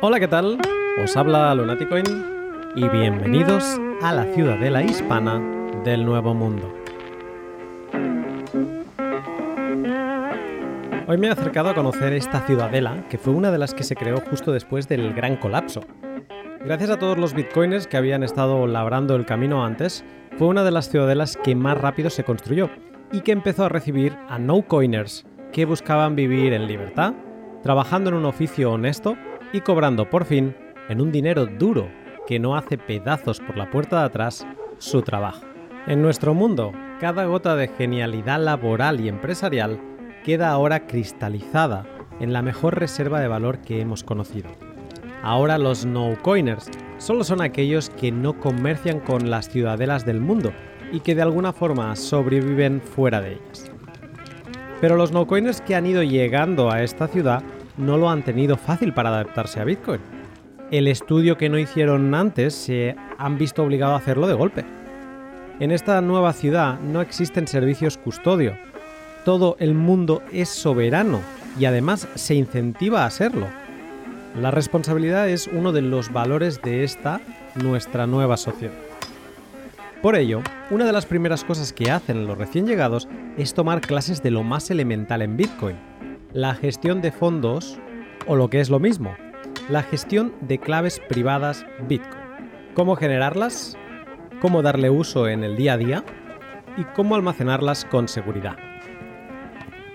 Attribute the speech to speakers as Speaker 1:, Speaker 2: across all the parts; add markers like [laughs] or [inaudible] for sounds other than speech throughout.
Speaker 1: Hola, ¿qué tal? Os habla Lunaticoin y bienvenidos a la ciudadela hispana del Nuevo Mundo. Hoy me he acercado a conocer esta ciudadela, que fue una de las que se creó justo después del gran colapso. Gracias a todos los bitcoiners que habían estado labrando el camino antes, fue una de las ciudadelas que más rápido se construyó y que empezó a recibir a no-coiners que buscaban vivir en libertad, trabajando en un oficio honesto y cobrando por fin, en un dinero duro que no hace pedazos por la puerta de atrás, su trabajo. En nuestro mundo, cada gota de genialidad laboral y empresarial queda ahora cristalizada en la mejor reserva de valor que hemos conocido. Ahora los no-coiners solo son aquellos que no comercian con las ciudadelas del mundo y que de alguna forma sobreviven fuera de ellas. Pero los no-coiners que han ido llegando a esta ciudad no lo han tenido fácil para adaptarse a Bitcoin. El estudio que no hicieron antes se han visto obligado a hacerlo de golpe. En esta nueva ciudad no existen servicios custodio. Todo el mundo es soberano y además se incentiva a serlo. La responsabilidad es uno de los valores de esta nuestra nueva sociedad. Por ello, una de las primeras cosas que hacen los recién llegados es tomar clases de lo más elemental en Bitcoin, la gestión de fondos o lo que es lo mismo, la gestión de claves privadas Bitcoin. Cómo generarlas, cómo darle uso en el día a día y cómo almacenarlas con seguridad.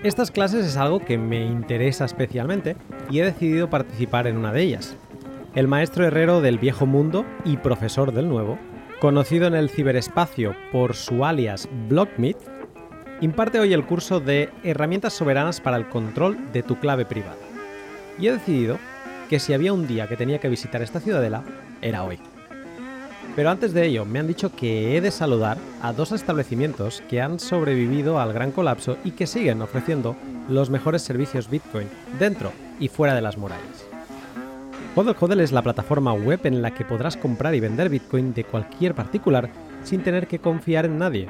Speaker 1: Estas clases es algo que me interesa especialmente y he decidido participar en una de ellas. El maestro herrero del viejo mundo y profesor del nuevo, conocido en el ciberespacio por su alias Blockmeet, imparte hoy el curso de Herramientas soberanas para el control de tu clave privada. Y he decidido que si había un día que tenía que visitar esta ciudadela, era hoy. Pero antes de ello, me han dicho que he de saludar a dos establecimientos que han sobrevivido al gran colapso y que siguen ofreciendo los mejores servicios Bitcoin dentro y fuera de las murallas. Hodl Hodl es la plataforma web en la que podrás comprar y vender Bitcoin de cualquier particular sin tener que confiar en nadie,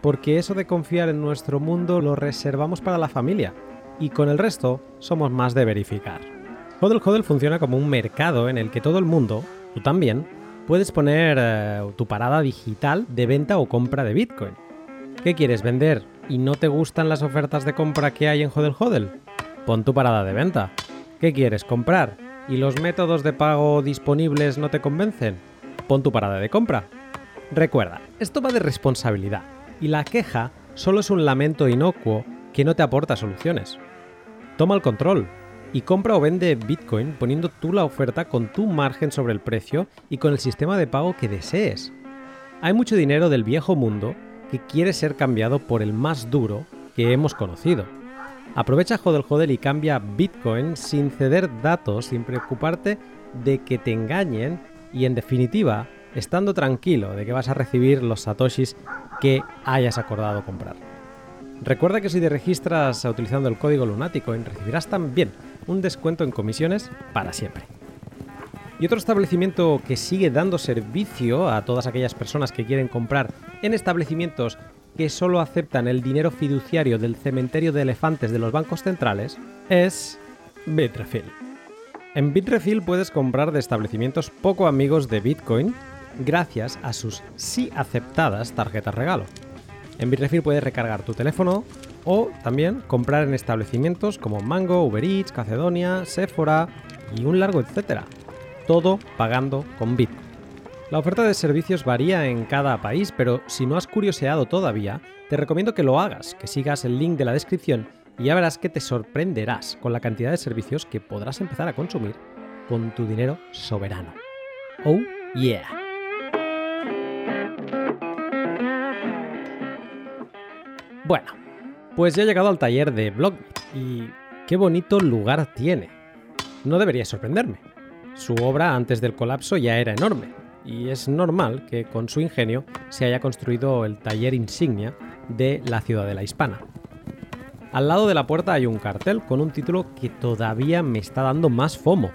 Speaker 1: porque eso de confiar en nuestro mundo lo reservamos para la familia y con el resto somos más de verificar. Hodl Hodl funciona como un mercado en el que todo el mundo, tú también, puedes poner eh, tu parada digital de venta o compra de Bitcoin. ¿Qué quieres vender y no te gustan las ofertas de compra que hay en Hodl Hodl? Pon tu parada de venta. ¿Qué quieres comprar y los métodos de pago disponibles no te convencen? Pon tu parada de compra. Recuerda, esto va de responsabilidad y la queja solo es un lamento inocuo que no te aporta soluciones. Toma el control y compra o vende Bitcoin poniendo tú la oferta con tu margen sobre el precio y con el sistema de pago que desees. Hay mucho dinero del viejo mundo que quiere ser cambiado por el más duro que hemos conocido. Aprovecha Hodel Hodel y cambia Bitcoin sin ceder datos, sin preocuparte de que te engañen y en definitiva estando tranquilo de que vas a recibir los satoshis que hayas acordado comprar. Recuerda que si te registras utilizando el código lunático, recibirás también un descuento en comisiones para siempre. Y otro establecimiento que sigue dando servicio a todas aquellas personas que quieren comprar en establecimientos que solo aceptan el dinero fiduciario del cementerio de elefantes de los bancos centrales es Bitrefill. En Bitrefill puedes comprar de establecimientos poco amigos de Bitcoin gracias a sus sí aceptadas tarjetas regalo. En Bitrefill puedes recargar tu teléfono o también comprar en establecimientos como Mango, Uber Eats, Cacedonia, Sephora y un largo etcétera. Todo pagando con Bitcoin. La oferta de servicios varía en cada país, pero si no has curioseado todavía, te recomiendo que lo hagas, que sigas el link de la descripción y ya verás que te sorprenderás con la cantidad de servicios que podrás empezar a consumir con tu dinero soberano. Oh yeah. Bueno, pues ya he llegado al taller de Blog y qué bonito lugar tiene. No debería sorprenderme. Su obra antes del colapso ya era enorme y es normal que con su ingenio se haya construido el taller insignia de la ciudadela hispana. Al lado de la puerta hay un cartel con un título que todavía me está dando más fomo.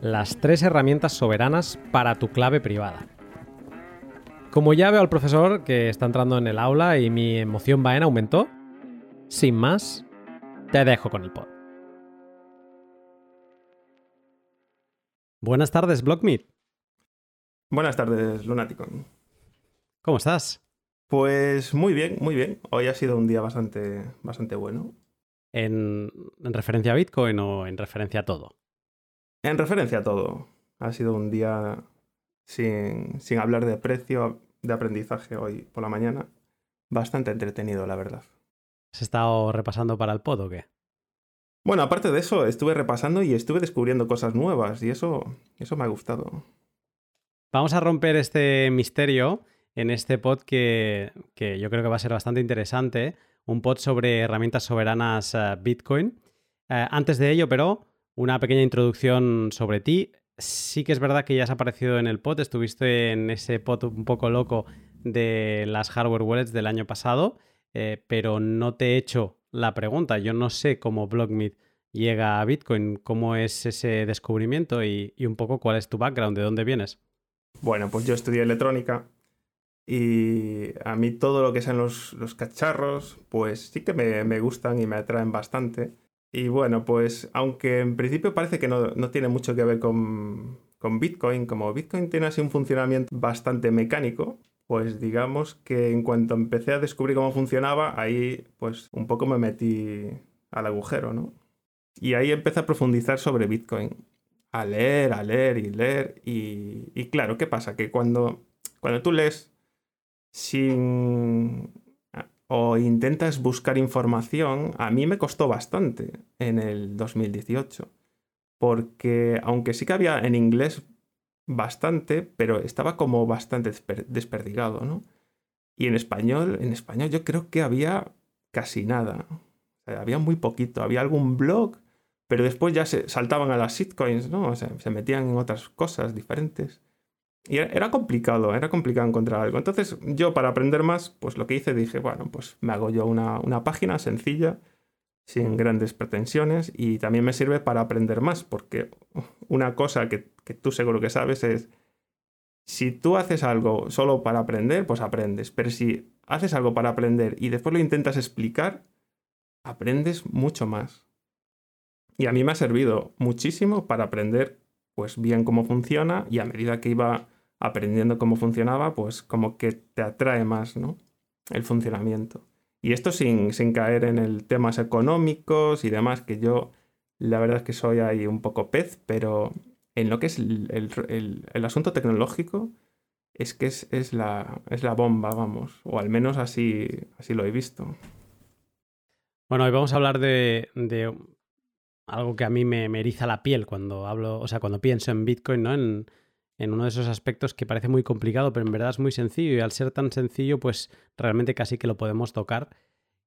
Speaker 1: Las tres herramientas soberanas para tu clave privada. Como ya veo al profesor que está entrando en el aula y mi emoción va en aumento, sin más, te dejo con el pod. Buenas tardes, Blockmeet.
Speaker 2: Buenas tardes, Lunático.
Speaker 1: ¿Cómo estás?
Speaker 2: Pues muy bien, muy bien. Hoy ha sido un día bastante, bastante bueno.
Speaker 1: ¿En, ¿En, referencia a Bitcoin o en referencia a todo?
Speaker 2: En referencia a todo. Ha sido un día sin, sin hablar de precio, de aprendizaje hoy por la mañana. Bastante entretenido, la verdad.
Speaker 1: ¿Has estado repasando para el pod o qué?
Speaker 2: Bueno, aparte de eso, estuve repasando y estuve descubriendo cosas nuevas y eso, eso me ha gustado.
Speaker 1: Vamos a romper este misterio en este pod que, que yo creo que va a ser bastante interesante. Un pod sobre herramientas soberanas uh, Bitcoin. Uh, antes de ello, pero, una pequeña introducción sobre ti. Sí que es verdad que ya has aparecido en el pod, estuviste en ese pod un poco loco de las hardware wallets del año pasado, eh, pero no te he hecho la pregunta. Yo no sé cómo BlockMeet llega a Bitcoin, cómo es ese descubrimiento y un poco cuál es tu background, de dónde vienes.
Speaker 2: Bueno, pues yo estudié electrónica y a mí todo lo que sean los, los cacharros, pues sí que me, me, gustan y me atraen bastante. Y bueno, pues aunque en principio parece que no, no tiene mucho que ver con, con, Bitcoin, como Bitcoin tiene así un funcionamiento bastante mecánico, pues digamos que en cuanto empecé a descubrir cómo funcionaba, ahí pues un poco me metí al agujero, ¿no? Y ahí empecé a profundizar sobre Bitcoin a leer, a leer y leer. Y, y, claro, ¿qué pasa? Que cuando, cuando tú lees sin... o intentas buscar información, a mí me costó bastante en el 2018. Porque aunque sí que había en inglés bastante, pero estaba como bastante desperdigado, ¿no? Y en español, en español yo creo que había casi nada. Había muy poquito. Había algún blog pero después ya se saltaban a las shitcoins, ¿no? O sea, se metían en otras cosas diferentes. Y era complicado, era complicado encontrar algo. Entonces yo para aprender más, pues lo que hice dije, bueno, pues me hago yo una, una página sencilla, sin grandes pretensiones, y también me sirve para aprender más, porque una cosa que, que tú seguro que sabes es, si tú haces algo solo para aprender, pues aprendes, pero si haces algo para aprender y después lo intentas explicar, aprendes mucho más. Y a mí me ha servido muchísimo para aprender pues bien cómo funciona y a medida que iba aprendiendo cómo funcionaba, pues como que te atrae más, ¿no? El funcionamiento. Y esto sin, sin caer en el temas económicos y demás, que yo la verdad es que soy ahí un poco pez, pero en lo que es el, el, el asunto tecnológico, es que es, es, la, es la bomba, vamos. O al menos así, así lo he visto.
Speaker 1: Bueno, hoy vamos a hablar de, de algo que a mí me, me, eriza la piel cuando hablo, o sea, cuando pienso en Bitcoin, ¿no? En, en, uno de esos aspectos que parece muy complicado, pero en verdad es muy sencillo y al ser tan sencillo, pues realmente casi que lo podemos tocar.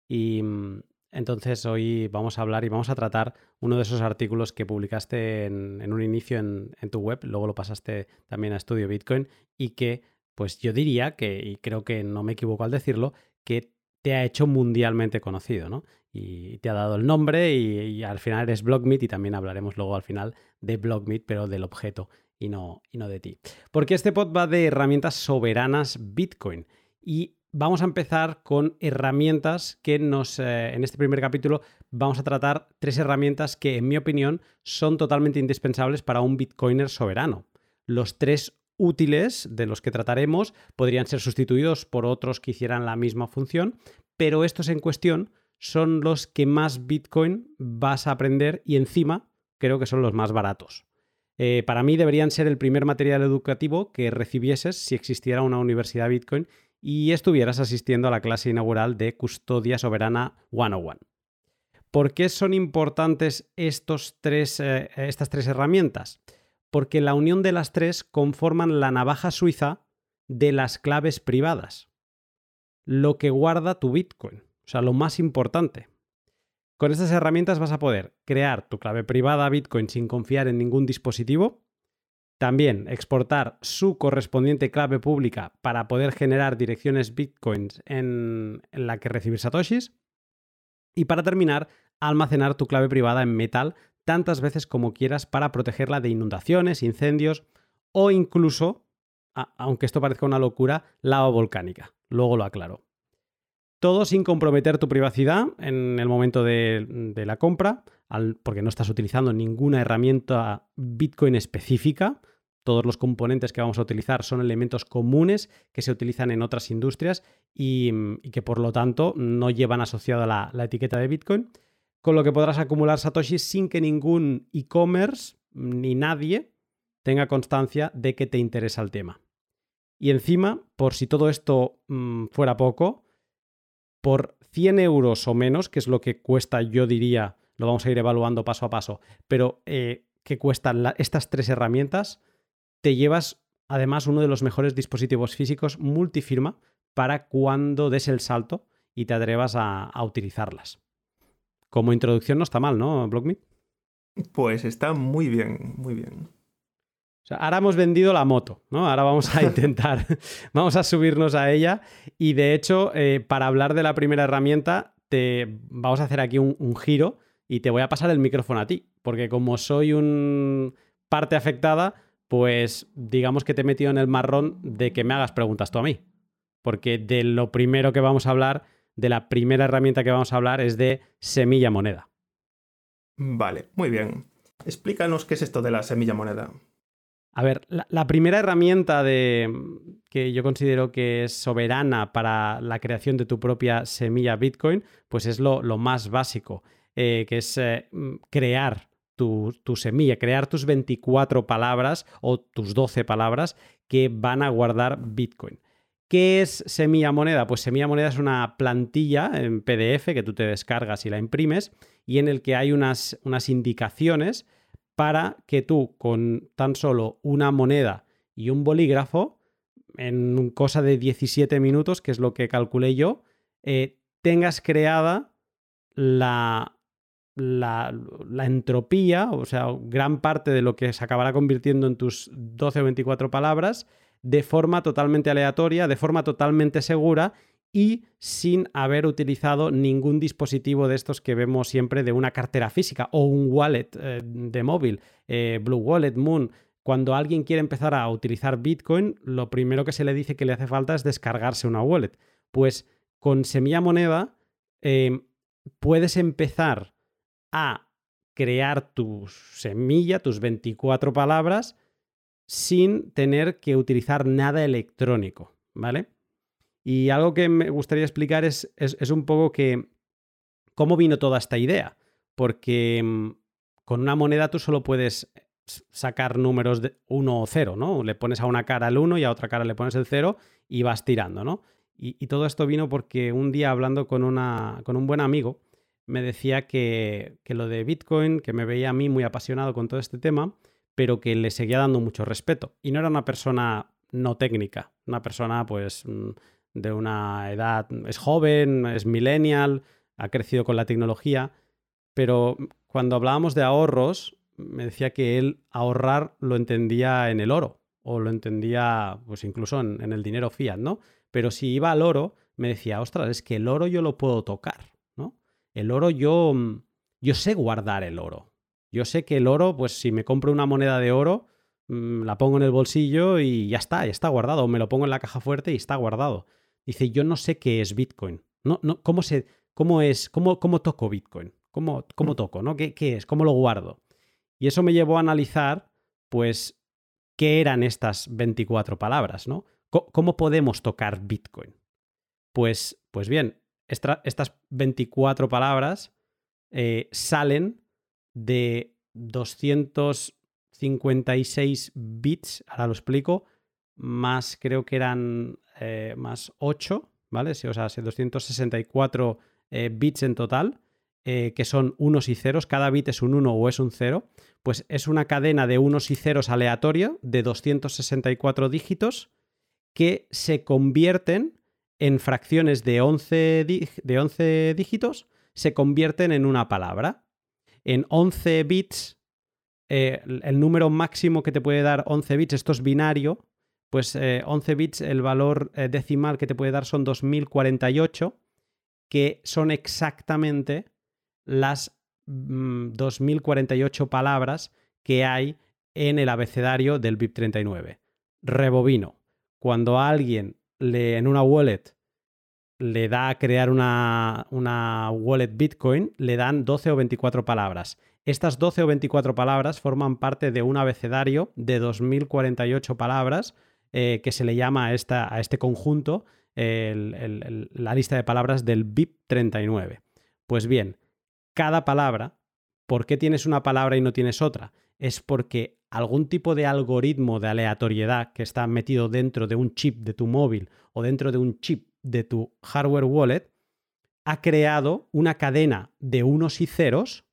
Speaker 1: Y mm, entonces hoy vamos a hablar y vamos a tratar uno de esos artículos que publicaste en, en un inicio en, en, tu web, luego lo pasaste también a Estudio Bitcoin y que, pues yo diría que, y creo que no me equivoco al decirlo, que te ha hecho mundialmente conocido, ¿no? Y te ha dado el nombre y, al final eres BlockMeet y también hablaremos luego al final de BlockMeet, pero del objeto y no, y no de ti. Porque este pod va de herramientas soberanas Bitcoin y vamos a empezar con herramientas que nos, eh, en este primer capítulo vamos a tratar tres herramientas que en mi opinión son totalmente indispensables para un Bitcoiner soberano. Los tres útiles de los que trataremos podrían ser sustituidos por otros que hicieran la misma función, pero estos en cuestión son los que más Bitcoin vas a aprender y encima creo que son los más baratos. Eh, para mí deberían ser el primer material educativo que recibieses si existiera una universidad Bitcoin y estuvieras asistiendo a la clase inaugural de Custodia Soberana 101. ¿Por qué son importantes estos tres, eh, estas tres herramientas? Porque la unión de las tres conforman la navaja suiza de las claves privadas, lo que guarda tu Bitcoin. O sea, lo más importante. Con estas herramientas vas a poder crear tu clave privada Bitcoin sin confiar en ningún dispositivo. También exportar su correspondiente clave pública para poder generar direcciones Bitcoins en, en la que recibir satoshis. Y para terminar, almacenar tu clave privada en metal tantas veces como quieras para protegerla de inundaciones, incendios o incluso, aunque esto parezca una locura, lava volcánica. Luego lo aclaro. Todo sin comprometer tu privacidad en el momento de, la compra, porque no estás utilizando ninguna herramienta Bitcoin específica. Todos los componentes que vamos a utilizar son elementos comunes que se utilizan en otras industrias y, que por lo tanto no llevan asociada la, etiqueta de Bitcoin, con lo que podrás acumular Satoshi sin que ningún e-commerce ni nadie tenga constancia de que te interesa el tema. Y encima, por si todo esto mm, fuera poco, por 100 euros o menos, que es lo que cuesta, yo diría, lo vamos a ir evaluando paso a paso, pero eh, que cuestan estas tres herramientas, te llevas además uno de los mejores dispositivos físicos multifirma para cuando des el salto y te atrevas a, a utilizarlas. Como introducción no está mal, ¿no, Blockmeet?
Speaker 2: Pues está muy bien, muy bien
Speaker 1: ahora hemos vendido la moto, ¿no? Ahora vamos a [laughs] intentar, vamos a subirnos a ella y de hecho, eh, para hablar de la primera herramienta, te vamos a hacer aquí un, giro y te voy a pasar el micrófono a ti, porque como soy un parte afectada, pues digamos que te he metido en el marrón de que me hagas preguntas tú a mí, porque de lo primero que vamos a hablar, de la primera herramienta que vamos a hablar es de semilla moneda.
Speaker 2: Vale, muy bien. Explícanos qué es esto de la semilla moneda.
Speaker 1: A ver, la, primera herramienta de, que yo considero que es soberana para la creación de tu propia semilla Bitcoin, pues es lo, más básico, eh, que es eh, crear tu, semilla, crear tus 24 palabras o tus 12 palabras que van a guardar Bitcoin. ¿Qué es Semilla Moneda? Pues Semilla Moneda es una plantilla en PDF que tú te descargas y la imprimes y en el que hay unas indicaciones para que tú con tan solo una moneda y un bolígrafo, en cosa de 17 minutos, que es lo que calculé yo, eh, tengas creada la, la, la, entropía, o sea, gran parte de lo que se acabará convirtiendo en tus 12 o 24 palabras, de forma totalmente aleatoria, de forma totalmente segura y sin haber utilizado ningún dispositivo de estos que vemos siempre de una cartera física o un wallet eh, de móvil, eh, Blue Wallet, Moon. Cuando alguien quiere empezar a utilizar Bitcoin, lo primero que se le dice que le hace falta es descargarse una wallet. Pues con Semilla Moneda em, puedes empezar a crear tu semilla, tus 24 palabras, sin tener que utilizar nada electrónico, ¿vale? Y algo que me gustaría explicar es, es, un poco que cómo vino toda esta idea. Porque mm, con una moneda tú solo puedes sacar números de 1 o 0, ¿no? Le pones a una cara el 1 y a otra cara le pones el 0 y vas tirando, ¿no? Y, todo esto vino porque un día hablando con, una, con un buen amigo me decía que, que, lo de Bitcoin, que me veía a mí muy apasionado con todo este tema, pero que le seguía dando mucho respeto. Y no era una persona no técnica, una persona pues mm, de una edad, es joven, es millennial, ha crecido con la tecnología, pero cuando hablábamos de ahorros, me decía que él ahorrar lo entendía en el oro o lo entendía pues incluso en, el dinero fiat, ¿no? Pero si iba al oro, me decía, ostras, es que el oro yo lo puedo tocar, ¿no? El oro yo, yo sé guardar el oro. Yo sé que el oro, pues si me compro una moneda de oro, mm, la pongo en el bolsillo y ya está, ya está guardado. O me lo pongo en la caja fuerte y está guardado. Dice, yo no sé qué es Bitcoin. No, no, ¿Cómo, se, cómo es? ¿Cómo, cómo toco Bitcoin? ¿Cómo, cómo toco? ¿no? ¿Qué, ¿Qué es? ¿Cómo lo guardo? Y eso me llevó a analizar, pues, qué eran estas 24 palabras, ¿no? ¿Cómo podemos tocar Bitcoin? Pues, pues bien, estas 24 palabras eh, salen de 256 bits, ahora lo explico, más creo que eran eh, más 8, ¿vale? O sea, 264 eh, bits en total, eh, que son unos y ceros, cada bit es un 1 o es un 0, pues es una cadena de unos y ceros aleatoria de 264 dígitos que se convierten en fracciones de 11, de 11 dígitos, se convierten en una palabra. En 11 bits, el número máximo que te puede dar 11 bits, esto es binario, pues 11 eh, bits, el valor eh, decimal que te puede dar son 2048, que son exactamente las 2048 mm, palabras que hay en el abecedario del BIP39. Rebobino. Cuando alguien lee en una wallet le da a crear una, una, wallet Bitcoin, le dan 12 o 24 palabras. Estas 12 o 24 palabras forman parte de un abecedario de 2048 palabras eh, que se le llama a, esta, a este conjunto la lista de palabras del BIP 39. Pues bien, cada palabra, ¿por qué tienes una palabra y no tienes otra? Es porque algún tipo de algoritmo de aleatoriedad que está metido dentro de un chip de tu móvil o dentro de un chip de tu hardware wallet ha creado una cadena de unos y ceros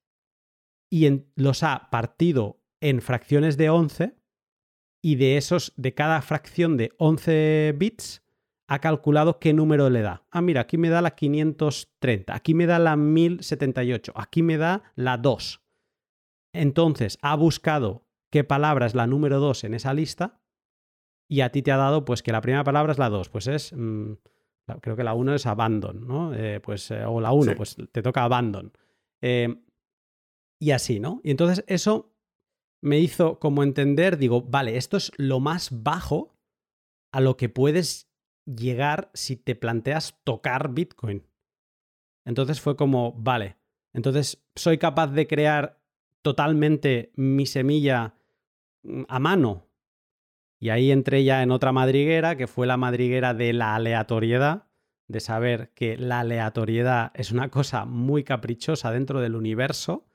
Speaker 1: y los ha partido en fracciones de 11 y de esos, de cada fracción de 11 bits, ha calculado qué número le da. Ah, mira, aquí me da la 530, aquí me da la 1078, aquí me da la 2. Entonces, ha buscado qué palabra es la número 2 en esa lista y a ti te ha dado pues que la primera palabra es la 2, pues es... Mm, creo que la 1 es abandon, ¿no? Eh, pues, eh, o la 1, pues te toca abandon. Eh, y así, ¿no? Y entonces eso me hizo como entender, digo, vale, esto es lo más bajo a lo que puedes llegar si te planteas tocar Bitcoin. Entonces fue como, vale, entonces soy capaz de crear totalmente mi semilla mm, a mano. Y ahí entré ya en otra madriguera, que fue la madriguera de la aleatoriedad, de saber que la aleatoriedad es una cosa muy caprichosa dentro del universo.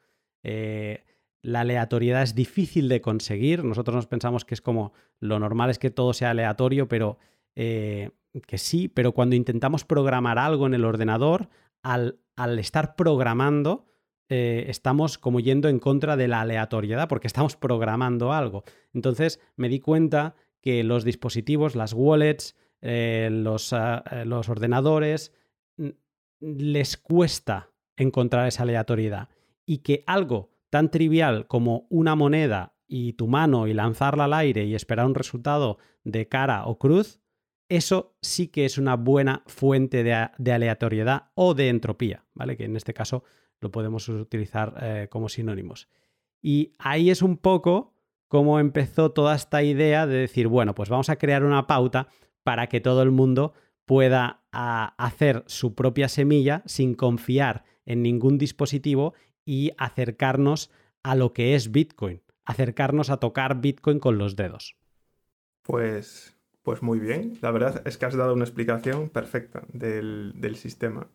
Speaker 1: Eh, la aleatoriedad es difícil de conseguir. Nosotros nos pensamos que es como lo normal es que todo sea aleatorio, pero eh, que sí, pero cuando intentamos programar algo en el ordenador, al, estar programando, eh, estamos como yendo en contra de la aleatoriedad porque estamos programando algo. Entonces me di cuenta que los dispositivos, las wallets, eh, ah, los ordenadores, les cuesta encontrar esa aleatoriedad y que algo tan trivial como una moneda y tu mano y lanzarla al aire y esperar un resultado de cara o cruz, eso sí que es una buena fuente de, aleatoriedad o de entropía, ¿vale? Que en este caso lo podemos utilizar eh, como sinónimos. Y ahí es un poco cómo empezó toda esta idea de decir, bueno, pues vamos a crear una pauta para que todo el mundo pueda hacer su propia semilla sin confiar en ningún dispositivo y acercarnos a lo que es Bitcoin, acercarnos a tocar Bitcoin con los dedos.
Speaker 2: Pues pues muy bien, la verdad es que has dado una explicación perfecta del, sistema.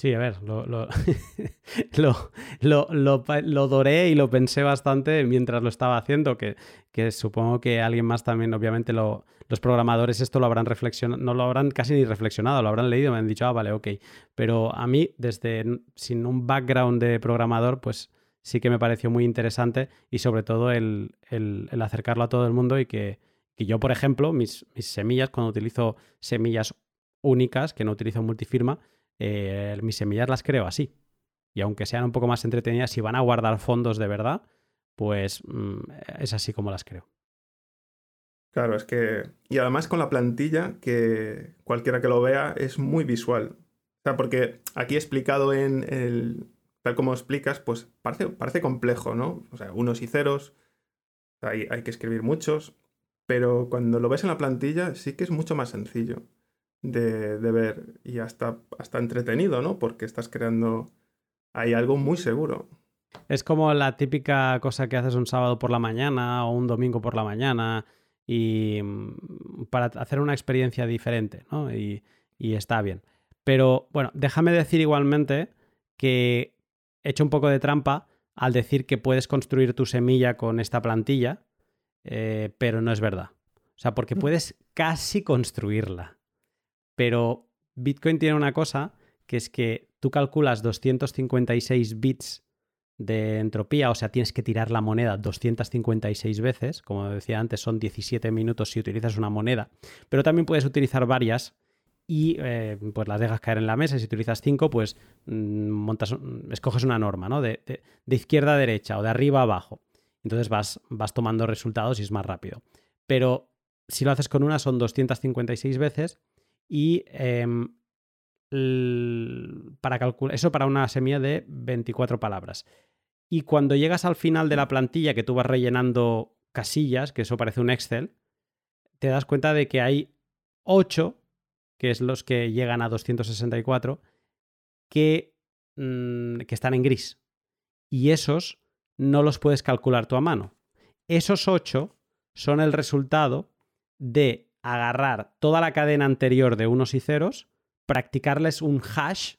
Speaker 1: Sí, a ver, lo, lo, [laughs] lo, doré y lo pensé bastante mientras lo estaba haciendo, que, que supongo que alguien más también, obviamente los programadores esto lo habrán reflexionado, no lo habrán casi ni reflexionado, lo habrán leído, me han dicho, ah, vale, ok. Pero a mí, desde sin un background de programador, pues sí que me pareció muy interesante y sobre todo el, el acercarlo a todo el mundo y que, y yo, por ejemplo, mis, semillas, cuando utilizo semillas únicas, que no utilizo multifirma, eh, mis semillas las creo así. Y aunque sean un poco más entretenidas, si van a guardar fondos de verdad, pues mm, es así como las creo.
Speaker 2: Claro, es que. Y además con la plantilla, que cualquiera que lo vea es muy visual. O sea, porque aquí explicado en el. Tal como explicas, pues parece, parece complejo, ¿no? O sea, unos y ceros. hay que escribir muchos pero cuando lo ves en la plantilla sí que es mucho más sencillo de, ver y hasta, hasta entretenido, ¿no? Porque estás creando ahí algo muy seguro.
Speaker 1: Es como la típica cosa que haces un sábado por la mañana o un domingo por la mañana y mm, para hacer una experiencia diferente, ¿no? Y, y está bien. Pero bueno, déjame decir igualmente que he hecho un poco de trampa al decir que puedes construir tu semilla con esta plantilla, eh, pero no es verdad. O sea, porque mm. puedes casi construirla. Pero Bitcoin tiene una cosa que es que tú calculas 256 bits de entropía, o sea, tienes que tirar la moneda 256 veces, como decía antes, son 17 minutos si utilizas una moneda, pero también puedes utilizar varias y eh, pues las dejas caer en la mesa. Si utilizas 5, pues mm, montas, escoges una norma, ¿no? de, izquierda a derecha o de arriba a abajo. Entonces vas, vas tomando resultados y es más rápido. Pero si lo haces con una son 256 veces y em, para calcular eso para una semilla de 24 palabras. Y cuando llegas al final de la plantilla que tú vas rellenando casillas, que eso parece un Excel, te das cuenta de que hay 8 que es los que llegan a 264, que, mm, que están en gris. Y esos no los puedes calcular tú a mano. Esos 8 son el resultado de agarrar toda la cadena anterior de unos y ceros, practicarles un hash,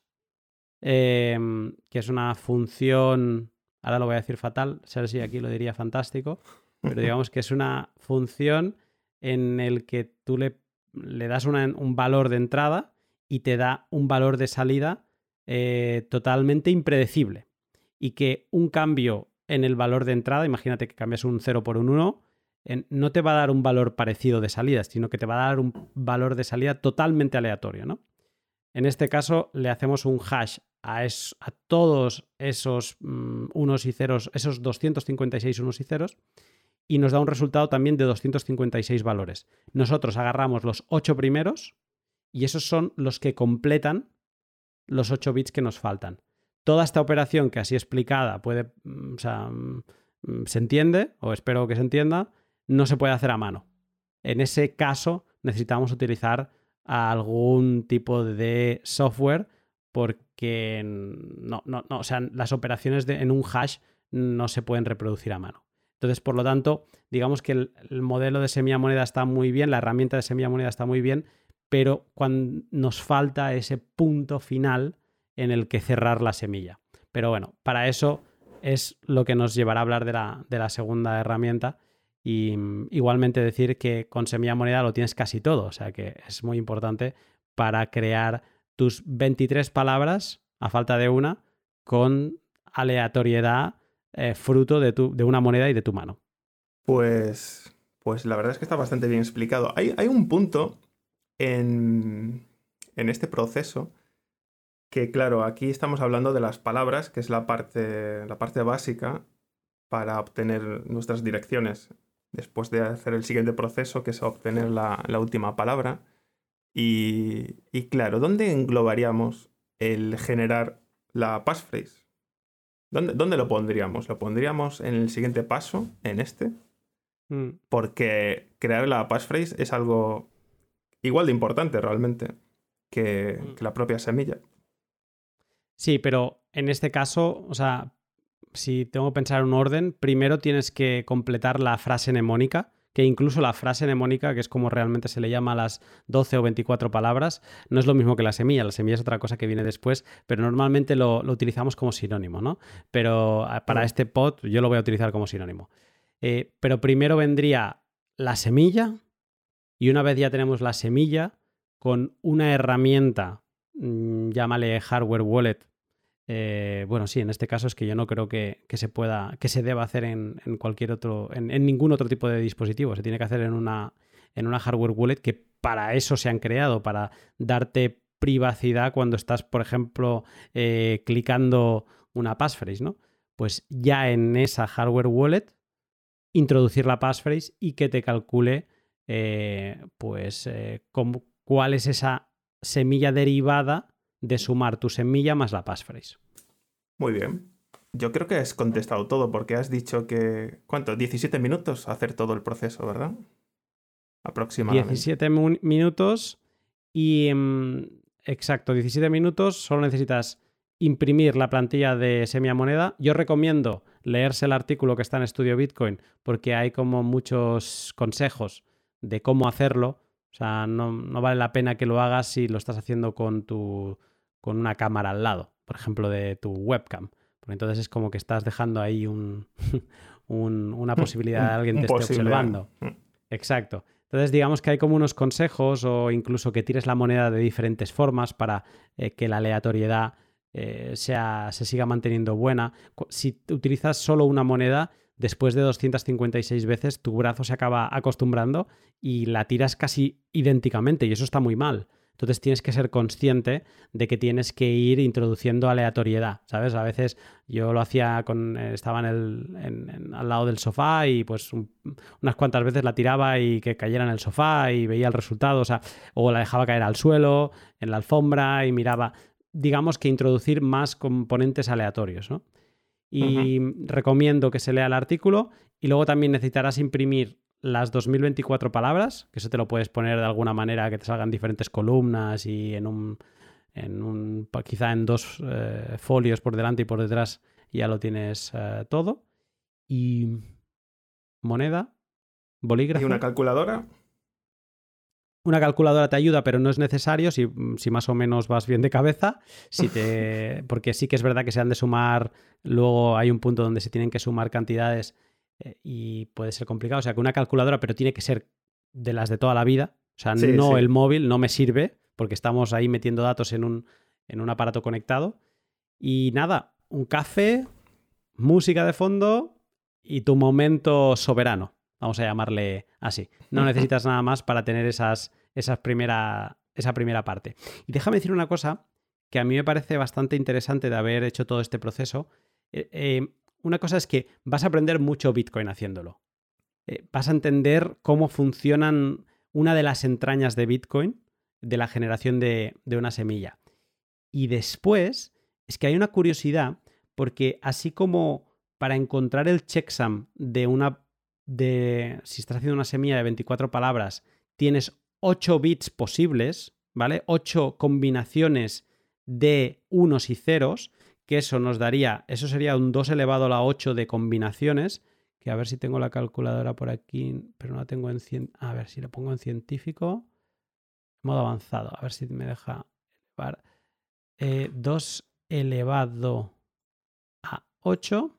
Speaker 1: em, que es una función, ahora lo voy a decir fatal, si aquí lo diría fantástico, pero [laughs] digamos que es una función en el que tú le, le das un valor de entrada y te da un valor de salida eh, totalmente impredecible. Y que un cambio en el valor de entrada, imagínate que cambias un 0 por un 1, no te va a dar un valor parecido de salida, sino que te va a dar un valor de salida totalmente aleatorio, ¿no? En este caso le hacemos un hash a, todos esos mm, unos y ceros, esos 256 unos y ceros, y nos da un resultado también de 256 valores. Nosotros agarramos los 8 primeros y esos son los que completan los 8 bits que nos faltan. Toda esta operación que así explicada puede, mm, o sea, mm, se entiende, o espero que se entienda, no se puede hacer a mano. En ese caso necesitamos utilizar algún tipo de software porque no, no, no, o sea, las operaciones en un hash no se pueden reproducir a mano. Entonces, por lo tanto, digamos que el, modelo de semilla moneda está muy bien, la herramienta de semilla moneda está muy bien, pero cuando nos falta ese punto final en el que cerrar la semilla. Pero bueno, para eso es lo que nos llevará a hablar de la, de la segunda herramienta, y mm, igualmente decir que con semilla moneda lo tienes casi todo, o sea que es muy importante para crear tus 23 palabras, a falta de una, con aleatoriedad eh, fruto de, tu, de, una moneda y de tu mano.
Speaker 2: Pues, pues la verdad es que está bastante bien explicado. Hay, hay un punto en, en este proceso que, claro, aquí estamos hablando de las palabras, que es la parte, la parte básica para obtener nuestras direcciones después de hacer el siguiente proceso, que es obtener la, última palabra. Y, claro, ¿dónde englobaríamos el generar la passphrase? ¿Dónde, ¿Dónde lo pondríamos? ¿Lo pondríamos en el siguiente paso, en este? Mm. Porque crear la passphrase es algo igual de importante realmente que, mm. que la propia semilla.
Speaker 1: Sí, pero en este caso, o sea, si tengo que pensar en un orden, primero tienes que completar la frase mnemónica, que incluso la frase mnemónica, que es como realmente se le llama a las 12 o 24 palabras, no es lo mismo que la semilla. La semilla es otra cosa que viene después, pero normalmente lo, utilizamos como sinónimo, ¿no? Pero ah, para este pod yo lo voy a utilizar como sinónimo. Eh, pero primero vendría la semilla y una vez ya tenemos la semilla con una herramienta, mm, llámale hardware wallet, eh, bueno, sí, en este caso es que yo no creo que, se pueda, que se deba hacer en, cualquier otro, en, ningún otro tipo de dispositivo. Se tiene que hacer en una, en una hardware wallet que para eso se han creado, para darte privacidad cuando estás, por ejemplo, eh, clicando una passphrase, ¿no? Pues ya en esa hardware wallet, introducir la passphrase y que te calcule, eh, pues, cuál es esa semilla derivada de sumar tu semilla más la passphrase.
Speaker 2: Muy bien. Yo creo que has contestado todo porque has dicho que, ¿cuánto? 17 minutos hacer todo el proceso, ¿verdad?
Speaker 1: Aproximadamente. 17 minutos y... Mm, exacto, 17 minutos. Solo necesitas imprimir la plantilla de semilla moneda. Yo recomiendo leerse el artículo que está en Estudio Bitcoin porque hay como muchos consejos de cómo hacerlo. O sea, no, no vale la pena que lo hagas si lo estás haciendo con tu con una cámara al lado, por ejemplo, de tu webcam. Porque entonces es como que estás dejando ahí un, [laughs] una posibilidad de alguien te esté observando. Mm. Exacto. Entonces, digamos que hay como unos consejos o incluso que tires la moneda de diferentes formas para eh, que la aleatoriedad eh, sea, se siga manteniendo buena. Si utilizas solo una moneda, después de 256 veces, tu brazo se acaba acostumbrando y la tiras casi idénticamente y eso está muy mal. Entonces tienes que ser consciente de que tienes que ir introduciendo aleatoriedad, ¿sabes? A veces yo lo hacía con, eh, estaba en el, al lado del sofá y pues unas cuantas veces la tiraba y que cayera en el sofá y veía el resultado, o sea, o la dejaba caer al suelo, en la alfombra y miraba, digamos que introducir más componentes aleatorios, ¿no? Y recomiendo que se lea el artículo y luego también necesitarás imprimir las 2024 palabras, que eso te lo puedes poner de alguna manera que te salgan diferentes columnas y en un, en un quizá en dos eh, folios por delante y por detrás ya lo tienes eh, todo. Y moneda, bolígrafo.
Speaker 2: ¿Y una calculadora?
Speaker 1: Una calculadora te ayuda, pero no es necesario si, si, más o menos vas bien de cabeza. Si te, [laughs] porque sí que es verdad que se han de sumar, luego hay un punto donde se tienen que sumar cantidades eh, y puede ser complicado. O sea, que una calculadora, pero tiene que ser de las de toda la vida. O sea, no el móvil, no me sirve, porque estamos ahí metiendo datos en un, en un aparato conectado. Y nada, un café, música de fondo y tu momento soberano. Vamos a llamarle así. No [laughs] necesitas nada más para tener esas, esas primera, esa primera parte. Y déjame decir una cosa que a mí me parece bastante interesante de haber hecho todo este proceso. Eh, eh, una cosa es que vas a aprender mucho Bitcoin haciéndolo. Eh, vas a entender cómo funcionan una de las entrañas de Bitcoin, de la generación de, una semilla. Y después es que hay una curiosidad, porque así como para encontrar el checksum de una de si estás haciendo una semilla de 24 palabras, tienes 8 bits posibles, ¿vale? 8 combinaciones de unos y ceros, que eso nos daría, eso sería un 2 elevado a la 8 de combinaciones, que a ver si tengo la calculadora por aquí, pero no la tengo en a ver si la pongo en científico, modo avanzado, a ver si me deja elevar. 2 eh, elevado a 8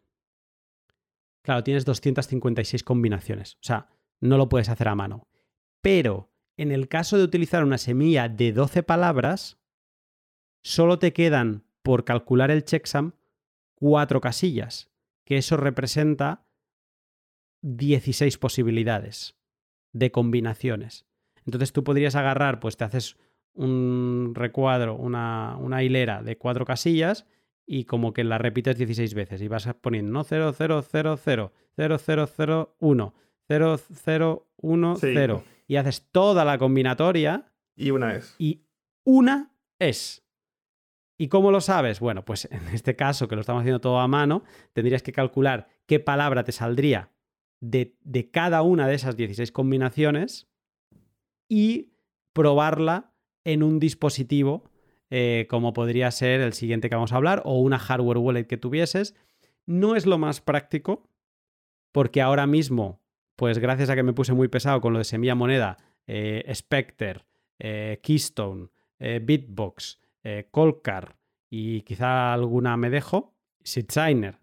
Speaker 1: Claro, tienes 256 combinaciones. O sea, no lo puedes hacer a mano. Pero en el caso de utilizar una semilla de 12 palabras, solo te quedan, por calcular el checksum, cuatro casillas, que eso representa 16 posibilidades de combinaciones. Entonces tú podrías agarrar, pues te haces un recuadro, una, una hilera de cuatro casillas y como que la repites 16 veces y vas poniendo ¿no? 0, 0, 0, 0, 0, 0, 0, 1, 0, 0, 1, 0 y haces toda la combinatoria.
Speaker 2: Y una es.
Speaker 1: Y una es. ¿Y cómo lo sabes? Bueno, pues [laughs] en este caso, que lo estamos haciendo todo a mano, tendrías que calcular qué palabra te saldría de, cada una de esas 16 combinaciones y probarla en un dispositivo eh, como podría ser el siguiente que vamos a hablar, o una hardware wallet que tuvieses. No es lo más práctico, porque ahora mismo, pues gracias a que me puse muy pesado con lo de semilla moneda, eh, Spectre, eh, Keystone, Bitbox, Colcar y quizá alguna me dejo, SitSigner,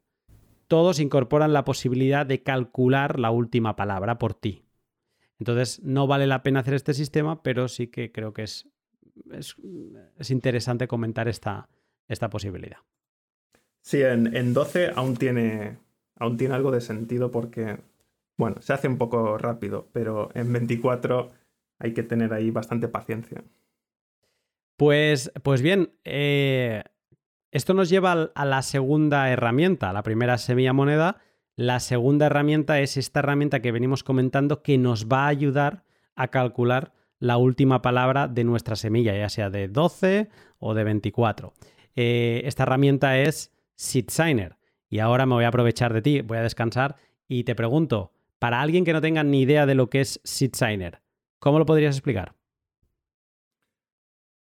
Speaker 1: todos incorporan la posibilidad de calcular la última palabra por ti. Entonces, no vale la pena hacer este sistema, pero sí que creo que es es, interesante comentar esta, esta posibilidad.
Speaker 2: Sí, en, en, 12 aún tiene, aún tiene algo de sentido porque, bueno, se hace un poco rápido, pero en 24 hay que tener ahí bastante paciencia.
Speaker 1: Pues, pues bien, eh, esto nos lleva a la segunda herramienta. La primera semilla moneda. La segunda herramienta es esta herramienta que venimos comentando que nos va a ayudar a calcular la última palabra de nuestra semilla, ya sea de 12 o de 24. Eh, esta herramienta es SeedSigner. Y ahora me voy a aprovechar de ti, voy a descansar y te pregunto, para alguien que no tenga ni idea de lo que es SeedSigner, ¿cómo lo podrías explicar?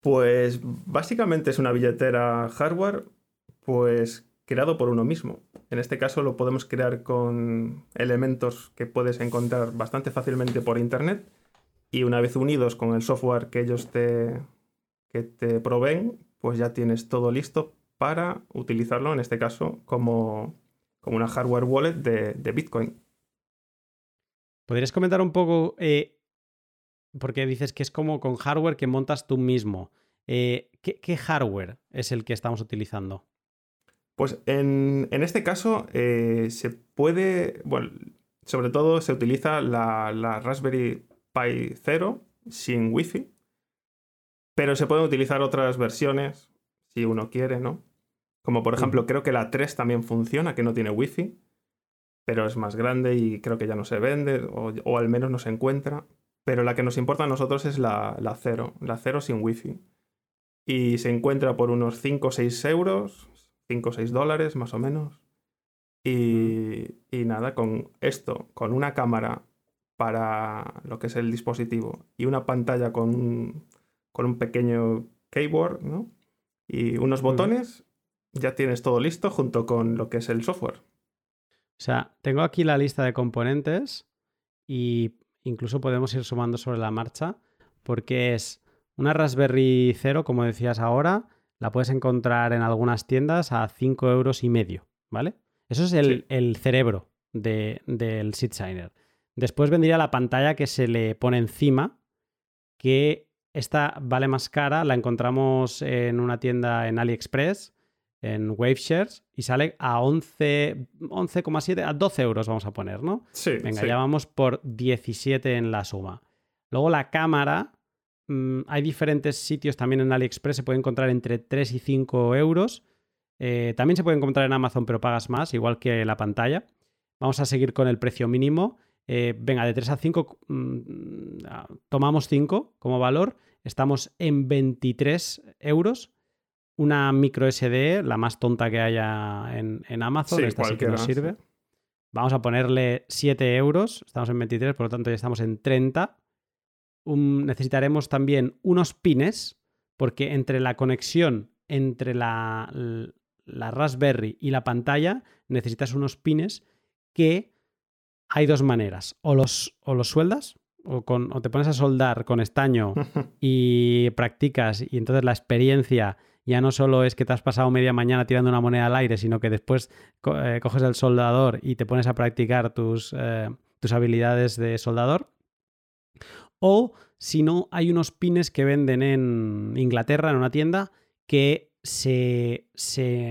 Speaker 2: Pues básicamente es una billetera hardware, pues creado por uno mismo. En este caso lo podemos crear con elementos que puedes encontrar bastante fácilmente por internet y una vez unidos con el software que ellos te, que te proveen, pues ya tienes todo listo para utilizarlo, en este caso, como, como una hardware wallet de, Bitcoin.
Speaker 1: ¿Podrías comentar un poco, eh, porque dices que es como con hardware que montas tú mismo? Eh, ¿qué, hardware es el que estamos utilizando?
Speaker 2: Pues en, este caso eh, se puede, bueno, sobre todo se utiliza la, la Raspberry Pi 0 sin Wi-Fi. Pero se pueden utilizar otras versiones si uno quiere, ¿no? Como por ejemplo, creo que la 3 también funciona, que no tiene Wi-Fi, pero es más grande y creo que ya no se vende, o, al menos no se encuentra. Pero la que nos importa a nosotros es la, la 0, la 0 sin Wi-Fi. Y se encuentra por unos 5 o 6 euros, 5 o 6 dólares más o menos. Y, y nada, con esto, con una cámara para lo que es el dispositivo y una pantalla con un, con un pequeño keyboard ¿no? y unos botones, ya tienes todo listo junto con lo que es el software.
Speaker 1: O sea, tengo aquí la lista de componentes y incluso podemos ir sumando sobre la marcha porque es una Raspberry 0, como decías ahora, la puedes encontrar en algunas tiendas a 5 euros y medio, ¿vale? Eso es el, cerebro del Seed Signer. Después vendría la pantalla que se le pone encima, que esta vale más cara, la encontramos en una tienda en AliExpress, en Waveshares, y sale a 11,7, a 12 euros vamos a poner, ¿no?
Speaker 2: Sí.
Speaker 1: Venga, ya vamos por 17 en la suma. Luego la cámara, mm, hay diferentes sitios también en AliExpress, se puede encontrar entre 3 y 5 euros. Eh, también se puede encontrar en Amazon, pero pagas más, igual que la pantalla. Vamos a seguir con el precio mínimo. Eh, venga, de 3 a 5, mm, tomamos 5 como valor. Estamos en 23 euros. Una micro SD, la más tonta que haya en, Amazon, esta sí que nos sirve. Vamos a ponerle 7 euros. Estamos en 23, por lo tanto ya estamos en 30. necesitaremos también unos pines, porque entre la conexión entre la, la Raspberry y la pantalla necesitas unos pines que hay dos maneras. O los, o los sueldas o, con, o te pones a soldar con estaño [laughs] y practicas y entonces la experiencia ya no solo es que te has pasado media mañana tirando una moneda al aire, sino que después eh, coges el soldador y te pones a practicar tus, eh, tus habilidades de soldador. O si no, hay unos pines que venden en Inglaterra en una tienda que se,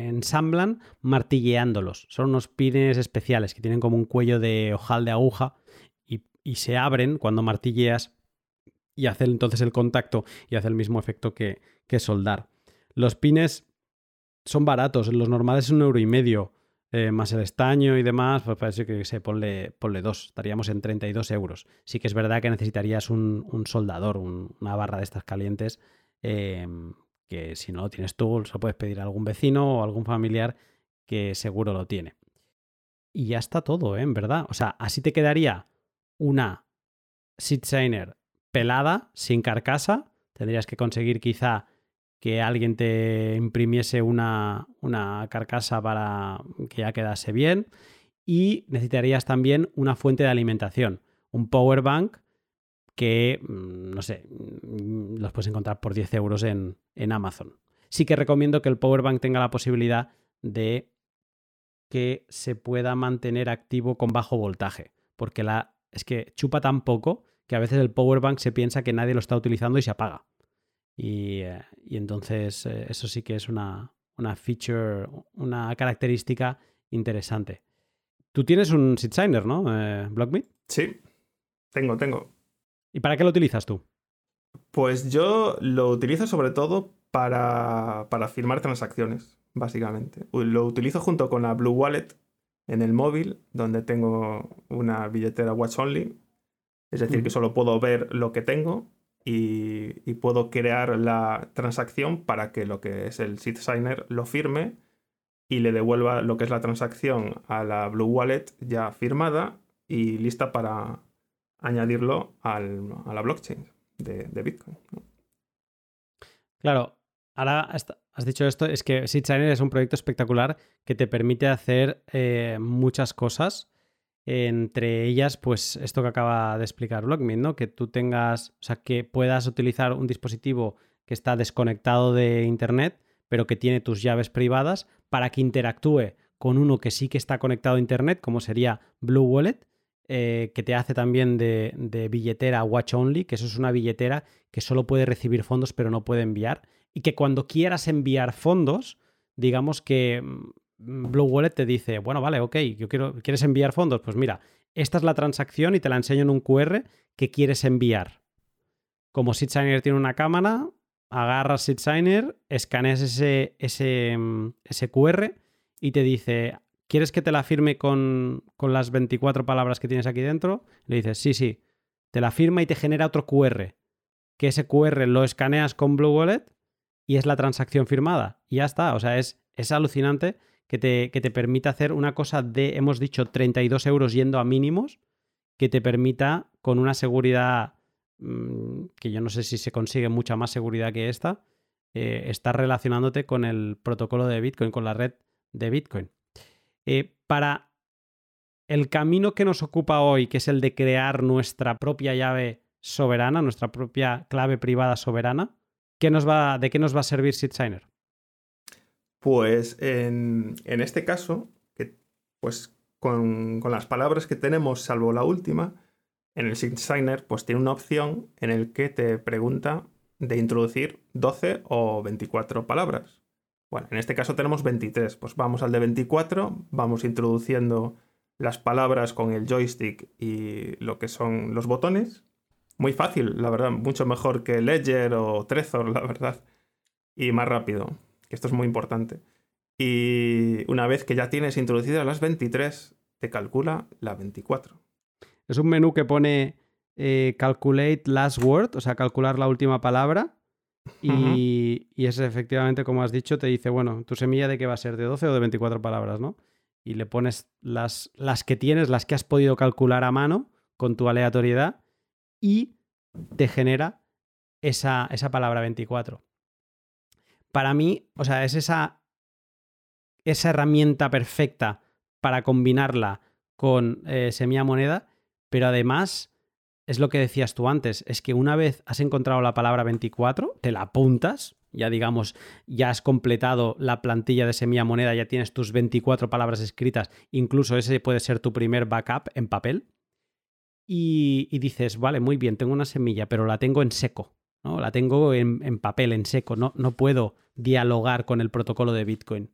Speaker 1: ensamblan martilleándolos. Son unos pines especiales que tienen como un cuello de ojal de aguja y, se abren cuando martilleas y hace entonces el contacto y hace el mismo efecto que, soldar. Los pines son baratos, los normales es un euro y medio, eh, más el estaño y demás, pues parece que se ponle, ponle dos, estaríamos en 32 euros. Sí que es verdad que necesitarías un, soldador, una barra de estas calientes, em, que si no lo tienes tú, se lo puedes pedir a algún vecino o algún familiar que seguro lo tiene. Y ya está todo, ¿eh? En verdad. O sea, así te quedaría una Seed pelada, sin carcasa. Tendrías que conseguir quizá que alguien te imprimiese una, una carcasa para que ya quedase bien. Y necesitarías también una fuente de alimentación, un power bank que, mm, no sé, mm, los puedes encontrar por 10 euros en, Amazon. Sí que recomiendo que el Powerbank tenga la posibilidad de que se pueda mantener activo con bajo voltaje, porque la, es que chupa tan poco que a veces el Powerbank se piensa que nadie lo está utilizando y se apaga. Y, eh, entonces eh, eso sí que es una, una feature, una característica interesante. Tú tienes un signer, ¿no? Eh, Blockmeet.
Speaker 2: Sí, tengo, tengo.
Speaker 1: ¿Y para qué lo utilizas tú?
Speaker 2: Pues yo lo utilizo sobre todo para, firmar transacciones, básicamente. Lo utilizo junto con la Blue Wallet en el móvil, donde tengo una billetera Watch Only. Es decir, que solo puedo ver lo que tengo y, puedo crear la transacción para que lo que es el seed signer lo firme y le devuelva lo que es la transacción a la Blue Wallet ya firmada y lista para, añadirlo a la blockchain de, Bitcoin.
Speaker 1: Claro, ahora has dicho esto, es que SeedSigner es un proyecto espectacular que te permite hacer eh, muchas cosas. Entre ellas, pues esto que acaba de explicar Blockmeet, ¿no? Que tú tengas, o sea, que puedas utilizar un dispositivo que está desconectado de Internet, pero que tiene tus llaves privadas para que interactúe con uno que sí que está conectado a Internet, como sería Blue Wallet, eh, que te hace también de, billetera Watch Only, que eso es una billetera que solo puede recibir fondos pero no puede enviar. Y que cuando quieras enviar fondos, digamos que mm, Blue Wallet te dice, bueno, vale, ok, yo quiero, ¿quieres enviar fondos? Pues mira, esta es la transacción y te la enseño en un QR que quieres enviar. Como SeedSigner tiene una cámara, agarras SeedSigner, escaneas ese, ese, mm, ese QR y te dice, ¿quieres que te la firme con, las 24 palabras que tienes aquí dentro? Le dices, sí, sí. Te la firma y te genera otro QR. Que ese QR lo escaneas con Blue Wallet y es la transacción firmada. Y ya está. O sea, es, es alucinante que te, que te permita hacer una cosa de, hemos dicho, 32 euros yendo a mínimos que te permita con una seguridad mm, que yo no sé si se consigue mucha más seguridad que esta, eh, estar relacionándote con el protocolo de Bitcoin, con la red de Bitcoin. Eh, para el camino que nos ocupa hoy, que es el de crear nuestra propia llave soberana, nuestra propia clave privada soberana, ¿qué nos va, ¿de qué nos va a servir SeedSigner?
Speaker 2: Pues en, este caso, pues con, las palabras que tenemos, salvo la última, en el SeedSigner pues tiene una opción en el que te pregunta de introducir 12 o 24 palabras. Bueno, en este caso tenemos 23, pues vamos al de 24, vamos introduciendo las palabras con el joystick y lo que son los botones muy fácil, la verdad, mucho mejor que Ledger o Trezor, la verdad. Y más rápido, que esto es muy importante. Y una vez que ya tienes introducidas las 23, te calcula la 24.
Speaker 1: Es un menú que pone eh, Calculate Last Word, o sea, calcular la última palabra. Y, y, es efectivamente, como has dicho, te dice, bueno, tu semilla de qué va a ser, de 12 o de 24 palabras, ¿no? Y le pones las, las que tienes, las que has podido calcular a mano con tu aleatoriedad y te genera esa, esa palabra 24. Para mí, o sea, es esa, esa herramienta perfecta para combinarla con eh, semilla moneda, pero además es lo que decías tú antes, es que una vez has encontrado la palabra 24, te la apuntas, ya digamos, ya has completado la plantilla de semilla moneda, ya tienes tus 24 palabras escritas, incluso ese puede ser tu primer backup en papel y, dices, vale, muy bien, tengo una semilla, pero la tengo en seco, ¿no? La tengo en, papel, en seco, no, no puedo dialogar con el protocolo de Bitcoin.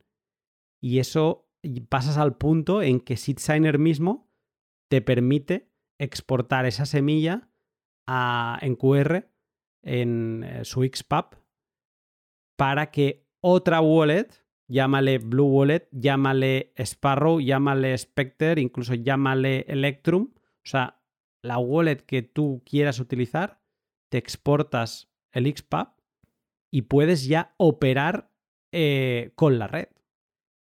Speaker 1: Y eso pasas al punto en que SeedSigner mismo te permite exportar esa semilla a, en QR en eh, su XPub para que otra wallet, llámale Blue Wallet, llámale Sparrow, llámale Spectre, incluso llámale Electrum, o sea, la wallet que tú quieras utilizar, te exportas el XPub y puedes ya operar eh, con la red.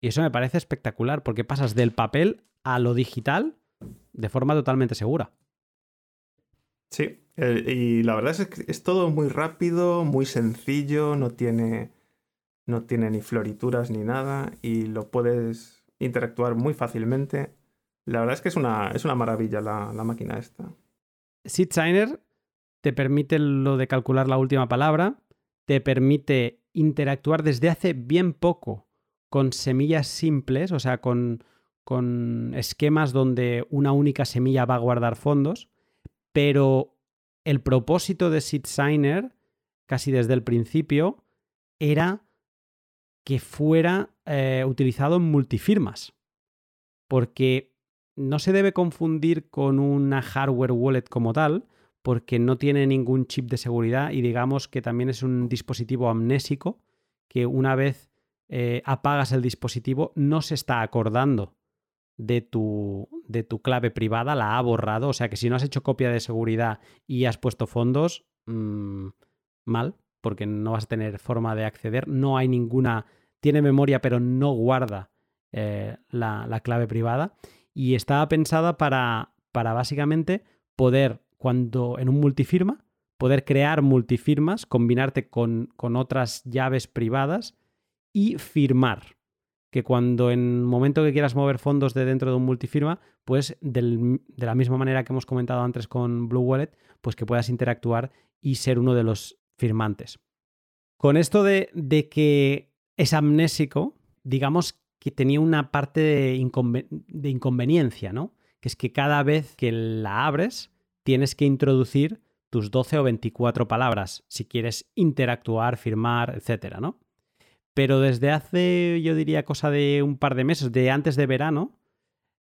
Speaker 1: Y eso me parece espectacular porque pasas del papel a lo digital de forma totalmente segura.
Speaker 2: Sí, y la verdad es que es todo muy rápido, muy sencillo, no tiene, no tiene ni florituras ni nada y lo puedes interactuar muy fácilmente. La verdad es que es una, es una maravilla la, máquina esta.
Speaker 1: SeedSigner te permite lo de calcular la última palabra, te permite interactuar desde hace bien poco con semillas simples, o sea, con, con esquemas donde una única semilla va a guardar fondos, pero el propósito de SeedSigner, casi desde el principio, era que fuera eh, utilizado en multifirmas. Porque no se debe confundir con una hardware wallet como tal, porque no tiene ningún chip de seguridad y digamos que también es un dispositivo amnésico que una vez eh, apagas el dispositivo no se está acordando de tu, de tu clave privada, la ha borrado, o sea que si no has hecho copia de seguridad y has puesto fondos, mm, mal, porque no vas a tener forma de acceder, no hay ninguna, tiene memoria pero no guarda eh, la clave privada. Y estaba pensada para, para básicamente poder, cuando en un multifirma, poder crear multifirmas, combinarte con, con otras llaves privadas y firmar. Que cuando en el momento que quieras mover fondos de dentro de un multifirma, pues de la misma manera que hemos comentado antes con Blue Wallet, pues que puedas interactuar y ser uno de los firmantes. Con esto de, de que es amnésico, digamos que tenía una parte de, inconveniencia, ¿no? Que es que cada vez que la abres, tienes que introducir tus 12 o 24 palabras si quieres interactuar, firmar, etcétera, ¿no? Pero desde hace, yo diría, cosa de un par de meses, de antes de verano,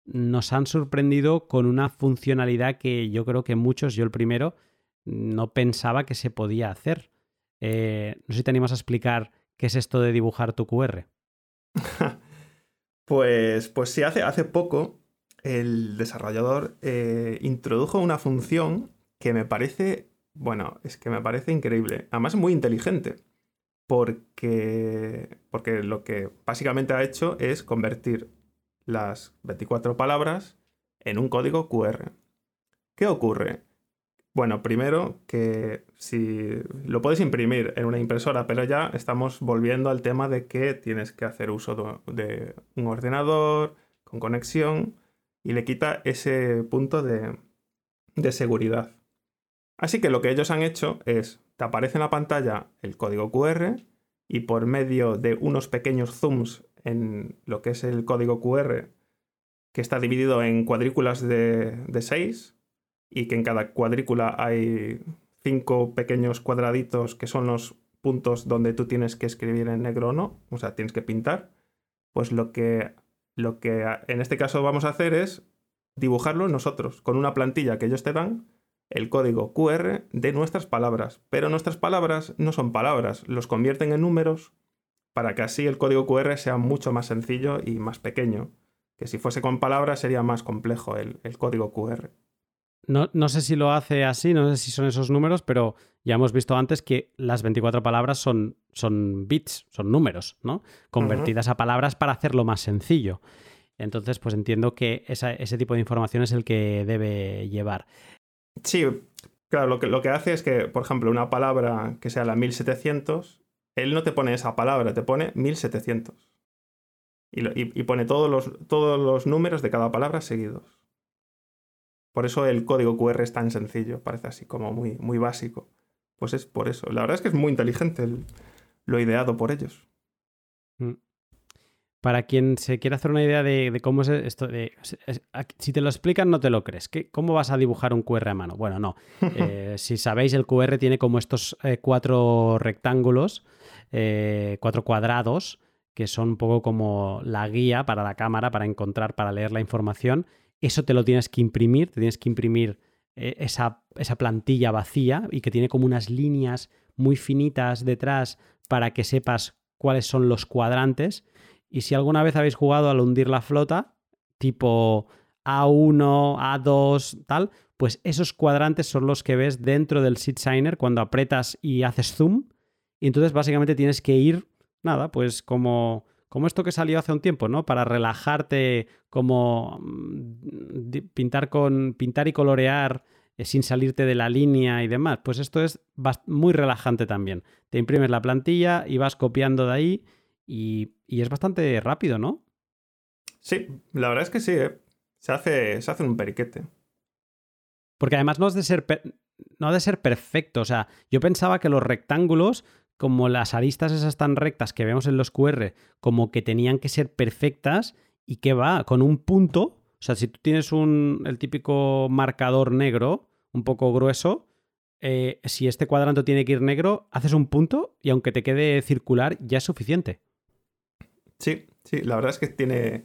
Speaker 1: nos han sorprendido con una funcionalidad que yo creo que muchos, yo el primero, no pensaba que se podía hacer. Eh, no sé si te animas a explicar qué es esto de dibujar tu QR. [laughs]
Speaker 2: Pues, pues sí, hace, hace poco el desarrollador eh, introdujo una función que me parece, bueno, es que me parece increíble. Además muy inteligente. Porque, porque lo que básicamente ha hecho es convertir las 24 palabras en un código QR. ¿Qué ocurre? Bueno, primero que si lo puedes imprimir en una impresora, pero ya estamos volviendo al tema de que tienes que hacer uso de un ordenador con conexión y le quita ese punto de, de seguridad. Así que lo que ellos han hecho es, te aparece en la pantalla el código QR y por medio de unos pequeños zooms en lo que es el código QR, que está dividido en cuadrículas de, de 6 y que en cada cuadrícula hay cinco pequeños cuadraditos que son los puntos donde tú tienes que escribir en negro o no, o sea, tienes que pintar, pues lo que, lo que en este caso vamos a hacer es dibujarlo nosotros con una plantilla que ellos te dan el código QR de nuestras palabras, pero nuestras palabras no son palabras, los convierten en números para que así el código QR sea mucho más sencillo y más pequeño, que si fuese con palabras sería más complejo el, código QR.
Speaker 1: No, no, sé si lo hace así, no sé si son esos números, pero ya hemos visto antes que las 24 palabras son, son bits, son números, ¿no? Convertidas a palabras para hacerlo más sencillo. Entonces, pues entiendo que ese tipo de información es el que debe llevar.
Speaker 2: Sí, claro, lo que, lo que hace es que, por ejemplo, una palabra que sea la 1700, él no te pone esa palabra, te pone 1700. Y, y, pone todos los, todos los números de cada palabra seguidos. Por eso el código QR es tan sencillo, parece así como muy, muy básico. Pues es por eso. La verdad es que es muy inteligente lo ideado por ellos.
Speaker 1: Mm para quien se quiera hacer una idea de, cómo es esto, si te lo explican no te lo crees. ¿Cómo vas a dibujar un QR a mano? Bueno, no. [laughs] Eh, si sabéis, el QR tiene como estos eh, cuatro rectángulos, eh, cuatro cuadrados, que son un poco como la guía para la cámara, para encontrar, para leer la información. Eso te lo tienes que imprimir, te tienes que imprimir esa, esa plantilla vacía y que tiene como unas líneas muy finitas detrás para que sepas cuáles son los cuadrantes y si alguna vez habéis jugado al hundir la flota, tipo A1, A2, tal, pues esos cuadrantes son los que ves dentro del Seed Signer cuando apretas y haces zoom. Y entonces básicamente tienes que ir, nada, pues como, como esto que salió hace un tiempo, ¿no? Para relajarte, como mm, pintar, con, pintar y colorear eh, sin salirte de la línea y demás. Pues esto es muy relajante también. Te imprimes la plantilla y vas copiando de ahí y, es bastante rápido, ¿no?
Speaker 2: Sí, la verdad es que sí, ¿eh? se, hace, se hace un periquete.
Speaker 1: Porque además no, ha de ser no de ser perfecto. O sea, yo pensaba que los rectángulos, como las aristas esas tan rectas que vemos en los QR, como que tenían que ser perfectas y que va con un punto. O sea, si tú tienes un, el típico marcador negro, un poco grueso, eh, si este cuadrante tiene que ir negro, haces un punto y aunque te quede circular, ya es suficiente.
Speaker 2: Sí, sí, la verdad es que tiene,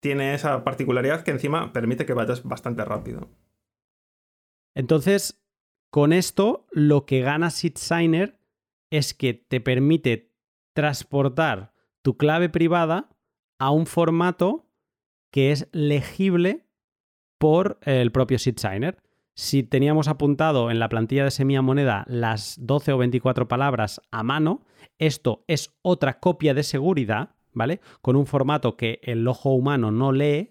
Speaker 2: tiene esa particularidad que encima permite que vayas bastante rápido.
Speaker 1: Entonces, con esto, lo que gana SeedSigner es que te permite transportar tu clave privada a un formato que es legible por el propio SeedSigner. Si teníamos apuntado en la plantilla de Semilla Moneda las 12 o 24 palabras a mano, esto es otra copia de seguridad ¿vale? Con un formato que el ojo humano no lee,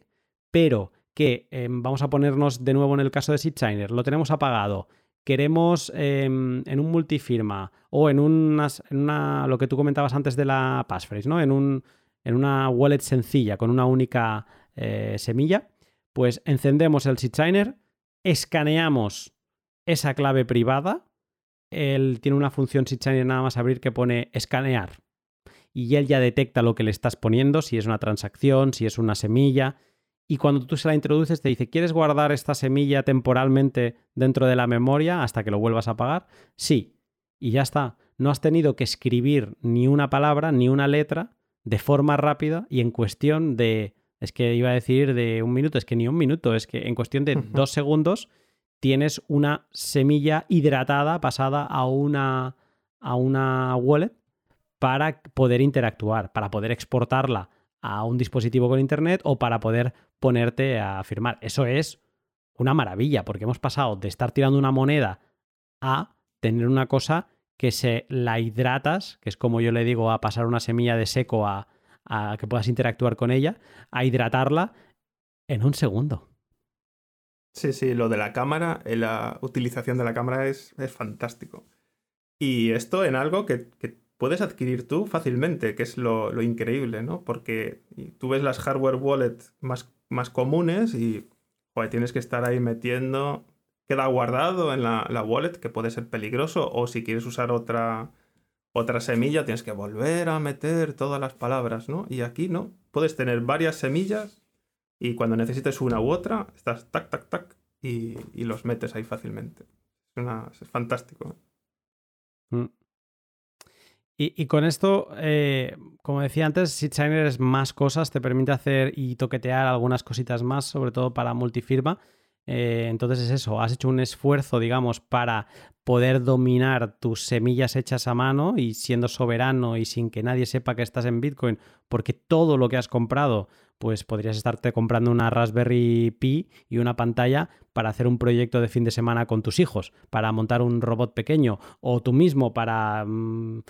Speaker 1: pero que em, vamos a ponernos de nuevo en el caso de SeedSigner, lo tenemos apagado, queremos em, en un multifirma o en, unas, en una, lo que tú comentabas antes de la passphrase, ¿no? En, un, en una wallet sencilla con una única eh, semilla, pues encendemos el SeedSigner, escaneamos esa clave privada, él tiene una función SeedSigner nada más abrir que pone escanear, y él ya detecta lo que le estás poniendo, si es una transacción, si es una semilla. Y cuando tú se la introduces te dice, ¿quieres guardar esta semilla temporalmente dentro de la memoria hasta que lo vuelvas a pagar? Sí. Y ya está. No has tenido que escribir ni una palabra, ni una letra de forma rápida y en cuestión de, es que iba a decir de un minuto, es que ni un minuto, es que en cuestión de dos segundos tienes una semilla hidratada pasada a una, a una wallet para poder interactuar, para poder exportarla a un dispositivo con Internet o para poder ponerte a firmar. Eso es una maravilla, porque hemos pasado de estar tirando una moneda a tener una cosa que se la hidratas, que es como yo le digo, a pasar una semilla de seco a, que puedas interactuar con ella, a hidratarla en un segundo.
Speaker 2: Sí, sí, lo de la cámara, eh, la utilización de la cámara es, es fantástico. Y esto en algo que, puedes adquirir tú fácilmente, que es lo, increíble, ¿no? Porque tú ves las hardware wallet más, más comunes y tienes que estar ahí metiendo, queda guardado en la, la, wallet, que puede ser peligroso, o si quieres usar otra, otra semilla, tienes que volver a meter todas las palabras, ¿no? Y aquí no, puedes tener varias semillas y cuando necesites una u otra, estás tac, tac, tac y, los metes ahí fácilmente. Es, fantástico.
Speaker 1: Mm. Y, con esto, eh, como decía antes, SeedSigner es más cosas, te permite hacer y toquetear algunas cositas más, sobre todo para multifirma. Eh, entonces es eso, has hecho un esfuerzo, digamos, para poder dominar tus semillas hechas a mano y siendo soberano y sin que nadie sepa que estás en Bitcoin, porque todo lo que has comprado, pues podrías estarte comprando una Raspberry Pi y una pantalla para hacer un proyecto de fin de semana con tus hijos, para montar un robot pequeño, o tú mismo para mm,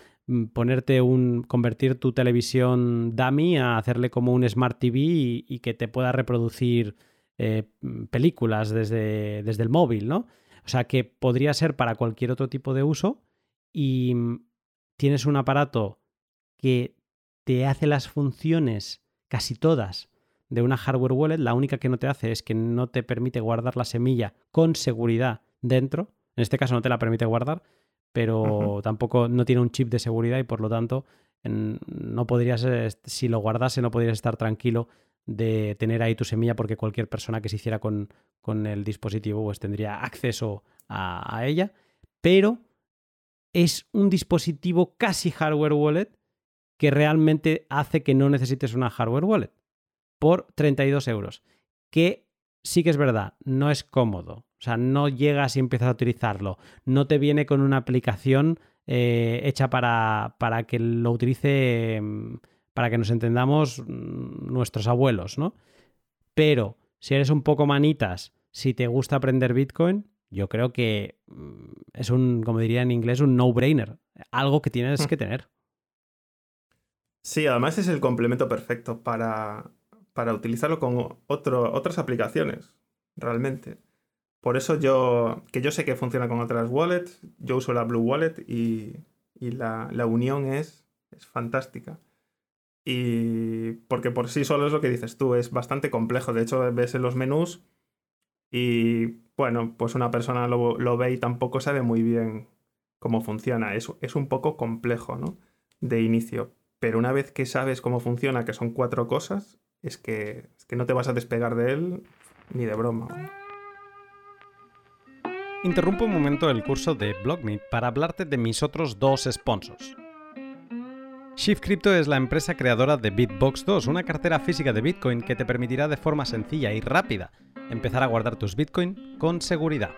Speaker 1: ponerte un. convertir tu televisión dummy a hacerle como un Smart TV y que te pueda reproducir eh, películas desde, desde el móvil, ¿no? O sea que podría ser para cualquier otro tipo de uso y mm, tienes un aparato que te hace las funciones casi todas de una hardware wallet, la única que no te hace es que no te permite guardar la semilla con seguridad dentro. En este caso no te la permite guardar, pero tampoco no tiene un chip de seguridad y por lo tanto no podrías, si lo guardase, no podrías estar tranquilo de tener ahí tu semilla porque cualquier persona que se hiciera con, el dispositivo pues tendría acceso a, ella. Pero es un dispositivo casi hardware wallet que realmente hace que no necesites una hardware wallet por 32 euros. Que sí que es verdad, no es cómodo. O sea, no llegas y empiezas a utilizarlo. No te viene con una aplicación eh, hecha para, para, que lo utilice mm, para que nos entendamos mm, nuestros abuelos, ¿no? Pero si eres un poco manitas, si te gusta aprender Bitcoin, yo creo que mm, es un, como diría en inglés, un no-brainer. Algo que tienes que tener.
Speaker 2: Sí, además es el complemento perfecto para, para utilizarlo con otro, otras aplicaciones, realmente. Por eso yo, que yo sé que funciona con otras wallets, yo uso la Blue Wallet y, la, la, unión es, es fantástica. Y porque por sí solo es lo que dices tú, es bastante complejo. De hecho, ves en los menús y bueno, pues una persona lo, ve y tampoco sabe muy bien cómo funciona. Es, es un poco complejo, ¿no? De inicio. Pero una vez que sabes cómo funciona, que son cuatro cosas, es que, es que no te vas a despegar de él ni de broma.
Speaker 1: Interrumpo un momento el curso de BlockMe para hablarte de mis otros dos sponsors. Shift Crypto es la empresa creadora de Bitbox 2, una cartera física de Bitcoin que te permitirá de forma sencilla y rápida empezar a guardar tus Bitcoin con seguridad.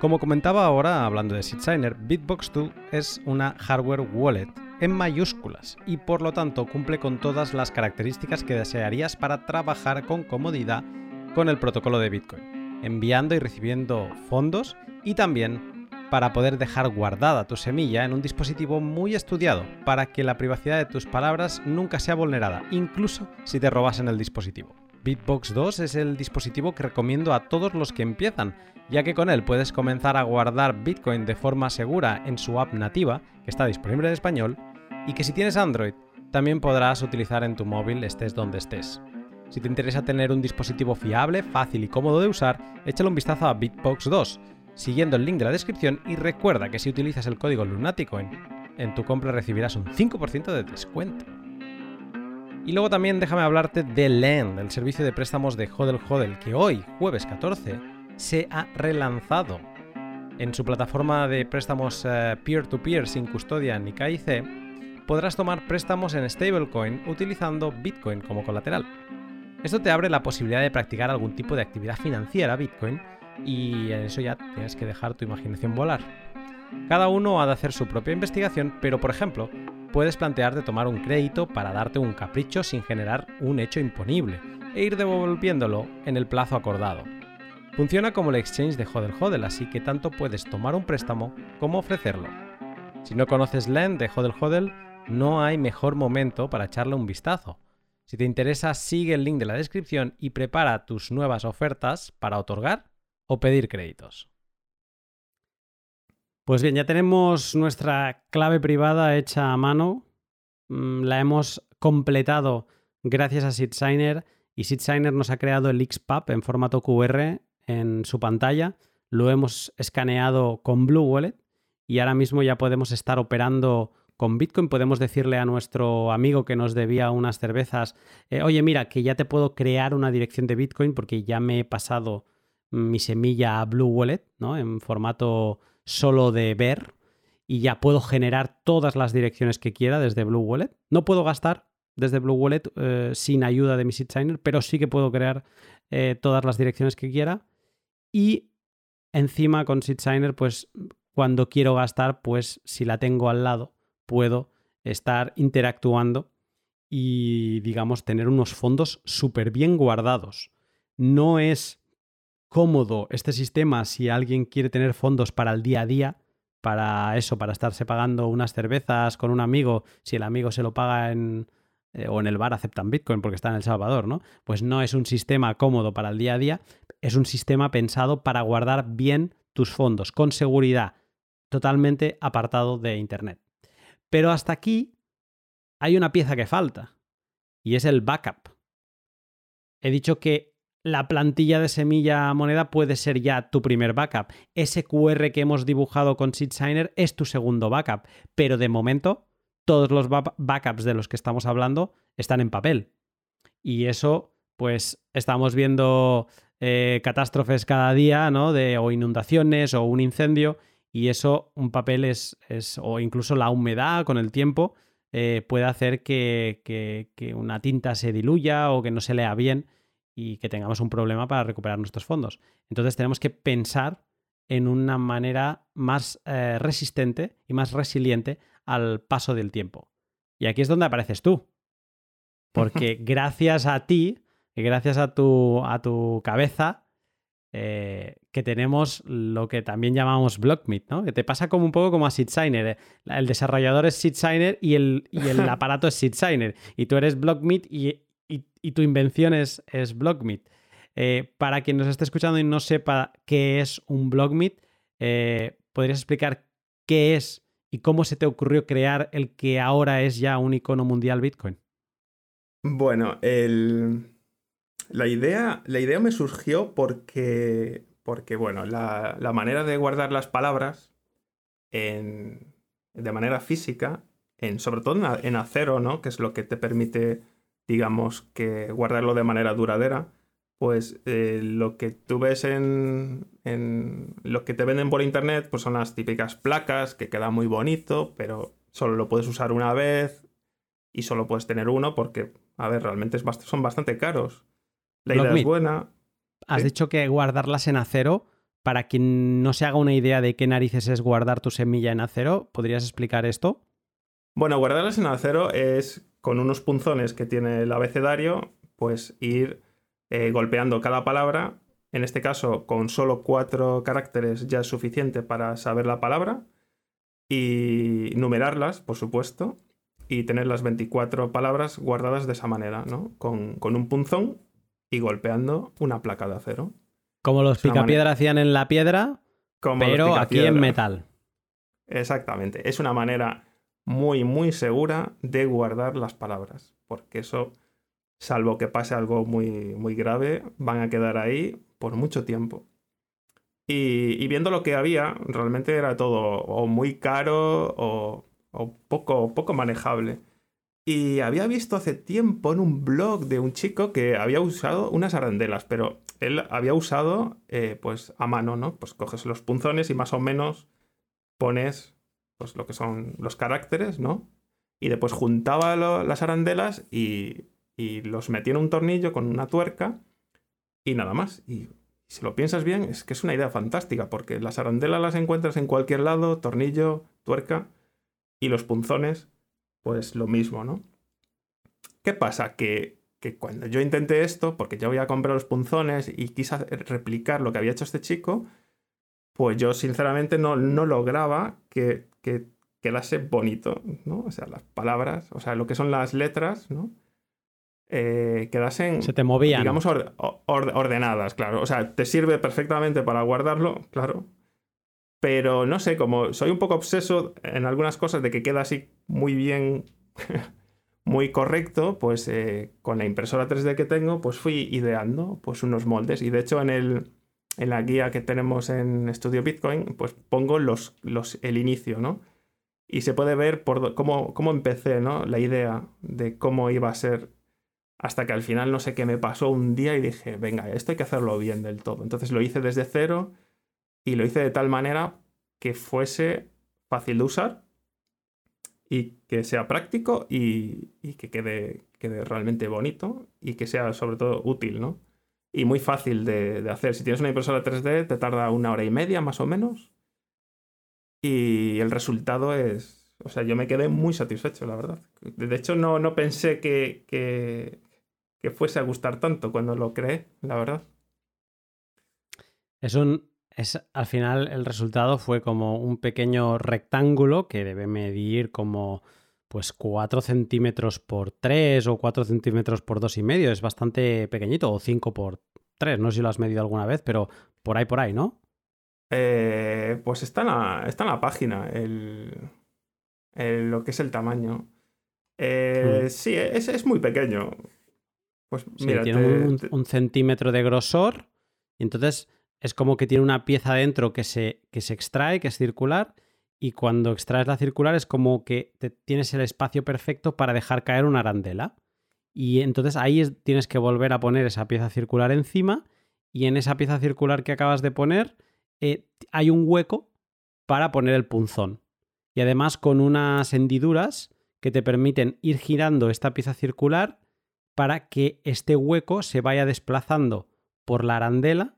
Speaker 1: Como comentaba ahora hablando de SeedSigner, Bitbox 2 es una hardware wallet en mayúsculas y por lo tanto cumple con todas las características que desearías para trabajar con comodidad con el protocolo de Bitcoin, enviando y recibiendo fondos y también para poder dejar guardada tu semilla en un dispositivo muy estudiado para que la privacidad de tus palabras nunca sea vulnerada, incluso si te robasen el dispositivo. Bitbox 2 es el dispositivo que recomiendo a todos los que empiezan, ya que con él puedes comenzar a guardar Bitcoin de forma segura en su app nativa, que está disponible en español, y que si tienes Android también podrás utilizar en tu móvil estés donde estés. Si te interesa tener un dispositivo fiable, fácil y cómodo de usar, échale un vistazo a Bitbox 2 siguiendo el link de la descripción y recuerda que si utilizas el código Lunaticoin en tu compra recibirás un 5% de descuento. Y luego también déjame hablarte de Lend, el servicio de préstamos de Hodel Hodel, que hoy, jueves 14, se ha relanzado. En su plataforma de préstamos eh, peer-to-peer -peer sin custodia ni KIC, podrás tomar préstamos en stablecoin utilizando Bitcoin como colateral. Esto te abre la posibilidad de practicar algún tipo de actividad financiera Bitcoin y en eso ya tienes que dejar tu imaginación volar. Cada uno ha de hacer su propia investigación, pero por ejemplo, puedes plantearte tomar un crédito para darte un capricho sin generar un hecho imponible e ir devolviéndolo en el plazo acordado. Funciona como el exchange de Hodel Hodel, así que tanto puedes tomar un préstamo como ofrecerlo. Si no conoces Lend de Hodel Hodel, no hay mejor momento para echarle un vistazo. Si te interesa, sigue el link de la descripción y prepara tus nuevas ofertas para otorgar o pedir créditos. Pues bien, ya tenemos nuestra clave privada hecha a mano. Mm, la hemos completado gracias a SeedSigner y SeedSigner nos ha creado el XPub en formato QR en su pantalla. Lo hemos escaneado con Blue Wallet y ahora mismo ya podemos estar operando con Bitcoin. Podemos decirle a nuestro amigo que nos debía unas cervezas, eh, oye, mira, que ya te puedo crear una dirección de Bitcoin porque ya me he pasado mi semilla a Blue Wallet, ¿no? En formato solo de ver y ya puedo generar todas las direcciones que quiera desde Blue Wallet. No puedo gastar desde Blue Wallet eh, sin ayuda de mi SeedSigner, pero sí que puedo crear eh, todas las direcciones que quiera. Y encima con SeedSigner, pues cuando quiero gastar, pues si la tengo al lado, puedo estar interactuando y, digamos, tener unos fondos súper bien guardados. No es cómodo este sistema si alguien quiere tener fondos para el día a día, para eso, para estarse pagando unas cervezas con un amigo, si el amigo se lo paga en, eh, o en el bar aceptan Bitcoin porque está en El Salvador, ¿no? Pues no es un sistema cómodo para el día a día, es un sistema pensado para guardar bien tus fondos, con seguridad, totalmente apartado de Internet. Pero hasta aquí hay una pieza que falta, y es el backup. He dicho que la plantilla de semilla moneda puede ser ya tu primer backup. Ese QR que hemos dibujado con SeedSigner es tu segundo backup, pero de momento todos los backups de los que estamos hablando están en papel. Y eso, pues estamos viendo eh, catástrofes cada día, ¿no? De, o inundaciones o un incendio, y eso, un papel es, es o incluso la humedad con el tiempo, eh, puede hacer que, que, una tinta se diluya o que no se lea bien y que tengamos un problema para recuperar nuestros fondos. Entonces tenemos que pensar en una manera más eh, resistente y más resiliente al paso del tiempo. Y aquí es donde apareces tú. [laughs] Porque gracias a ti, y gracias a tu, a tu cabeza, eh, que tenemos lo que también llamamos Blockmeet, ¿no? Que te pasa como un poco como a SeedSigner. ¿eh? El desarrollador es SeedSigner y el, y el [laughs] aparato es SeedSigner. Y tú eres Blockmeet y, y, tu invención es, es Blockmeet. Eh, para quien nos esté escuchando y no sepa qué es un Blockmeet, ¿podrías explicar qué es y cómo se te ocurrió crear el que ahora es ya un icono mundial Bitcoin?
Speaker 2: Bueno, el la idea, la idea me surgió porque, porque bueno, la, manera de guardar las palabras de manera física, en, sobre todo en, acero, ¿no? Que es lo que te permite, digamos, que guardarlo de manera duradera. Pues eh, lo que tú ves en, en lo que te venden por internet, pues son las típicas placas que queda muy bonito, pero solo lo puedes usar una vez y solo puedes tener uno porque, a ver, realmente son bastante caros. La idea es buena.
Speaker 1: Has dicho que guardarlas en acero. Para quien no se haga una idea de qué narices es guardar tu semilla en acero, ¿podrías explicar esto?
Speaker 2: Bueno, guardarlas en acero es con unos punzones que tiene el abecedario, pues ir eh, golpeando cada palabra. En este caso, con solo cuatro caracteres ya es suficiente para saber la palabra. Y numerarlas, por supuesto. Y tener las 24 palabras guardadas de esa manera, ¿no? Con, con un punzón y golpeando una placa de acero.
Speaker 1: Como los picapiedra hacían en la piedra, pero aquí en metal.
Speaker 2: Exactamente. Es una manera muy, muy segura de guardar las palabras. Porque eso, salvo que pase algo muy, muy grave, van a quedar ahí por mucho tiempo. Y, viendo lo que había, realmente era todo o muy caro o, o poco, poco manejable. Y había visto hace tiempo en un blog de un chico que había usado unas arandelas, pero él había usado eh, pues a mano, ¿no? Pues coges los punzones y más o menos pones pues lo que son los caracteres, ¿no? Y después juntaba las arandelas y, y, los metía en un tornillo con una tuerca y nada más. Y si lo piensas bien, es que es una idea fantástica, porque las arandelas las encuentras en cualquier lado, tornillo, tuerca, y los punzones pues lo mismo, ¿no? ¿Qué pasa? Que, cuando yo intenté esto, porque yo había comprado los punzones y quise replicar lo que había hecho este chico, pues yo sinceramente no, no lograba que, que quedase bonito, ¿no? O sea, las palabras, o sea, lo que son las letras, ¿no? eh, quedasen,
Speaker 1: Se te movían.
Speaker 2: digamos, or- or- ordenadas, claro. O sea, te sirve perfectamente para guardarlo, claro. Pero no sé, como soy un poco obseso en algunas cosas de que queda así muy bien, [laughs] muy correcto, pues eh, con la impresora 3D que tengo, pues fui ideando pues unos moldes. Y de hecho en, el, en la guía que tenemos en Studio Bitcoin, pues pongo los, los, el inicio, ¿no? Y se puede ver por cómo, cómo empecé, ¿no? La idea de cómo iba a ser hasta que al final no sé qué me pasó un día y dije, venga, esto hay que hacerlo bien del todo. Entonces lo hice desde cero y lo hice de tal manera que fuese fácil de usar y que sea práctico y, y que quede, quede realmente bonito y que sea sobre todo útil, ¿no? Y muy fácil de, hacer. Si tienes una impresora 3D te tarda una hora y media más o menos y el resultado es... O sea, yo me quedé muy satisfecho, la verdad. De hecho, no, no pensé que, que, que fuese a gustar tanto cuando lo creé, la verdad.
Speaker 1: Es un. Es, al final, el resultado fue como un pequeño rectángulo que debe medir como pues 4 centímetros por 3 o 4 centímetros por 2,5. Es bastante pequeñito, o 5 por 3. No sé si lo has medido alguna vez, pero por ahí, por ahí, ¿no?
Speaker 2: Eh, pues está en la, está en la página el, el- lo que es el tamaño. Eh,
Speaker 1: Mm.
Speaker 2: Sí, es, es muy pequeño. Pues
Speaker 1: Sí,
Speaker 2: mira,
Speaker 1: tiene
Speaker 2: te-
Speaker 1: un,
Speaker 2: te-
Speaker 1: un centímetro de grosor y entonces es como que tiene una pieza dentro que se, que se extrae, que es circular, y cuando extraes la circular es como que te- tienes el espacio perfecto para dejar caer una arandela. Y entonces ahí es- tienes que volver a poner esa pieza circular encima y en esa pieza circular que acabas de poner eh, hay un hueco para poner el punzón. Y además con unas hendiduras que te permiten ir girando esta pieza circular para que este hueco se vaya desplazando por la arandela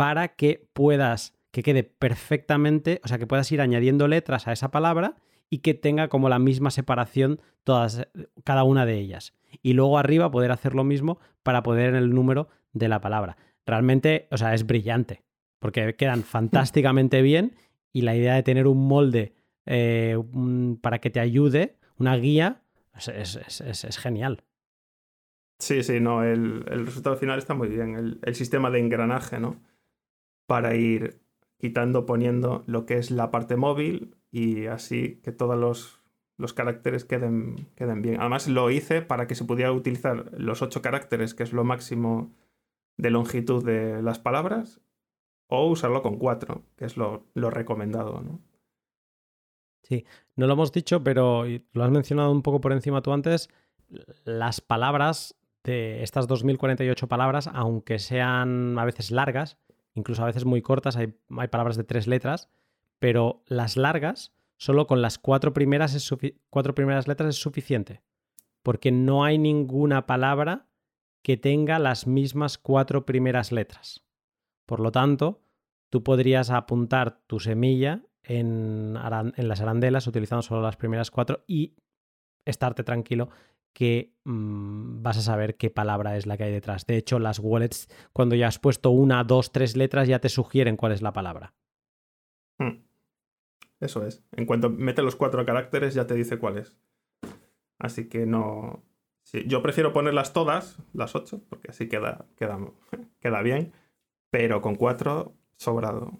Speaker 1: para que puedas, que quede perfectamente, o sea, que puedas ir añadiendo letras a esa palabra y que tenga como la misma separación todas, cada una de ellas. Y luego arriba poder hacer lo mismo para poder en el número de la palabra. Realmente, o sea, es brillante, porque quedan [laughs] fantásticamente bien y la idea de tener un molde eh, para que te ayude, una guía, es, es- es- es- es genial.
Speaker 2: Sí, sí, no, el, el resultado final está muy bien. El, el sistema de engranaje, ¿no? Para ir quitando, poniendo lo que es la parte móvil y así que todos los, los caracteres queden, queden bien. Además, lo hice para que se pudiera utilizar los ocho caracteres, que es lo máximo de longitud de las palabras, o usarlo con cuatro, que es lo, lo recomendado, ¿no?
Speaker 1: No lo hemos dicho, pero lo has mencionado un poco por encima tú antes. Las palabras de estas 2048 palabras, aunque sean a veces largas, incluso a veces muy cortas, hay, palabras de tres letras, pero las largas, solo con las cuatro primeras, cuatro primeras letras es suficiente. Porque no hay ninguna palabra que tenga las mismas cuatro primeras letras. Por lo tanto, tú podrías apuntar tu semilla en las arandelas utilizando solo las primeras cuatro y estarte tranquilo que mm, vas a saber qué palabra es la que hay detrás. De hecho, las wallets, cuando ya has puesto una, dos, tres letras, ya te sugieren cuál es la palabra.
Speaker 2: Hmm. Eso es. En cuanto mete los cuatro caracteres, ya te dice cuál es. Así que no. sí, yo prefiero ponerlas todas, las ocho, porque así queda, queda, queda bien. Pero con cuatro, sobrado.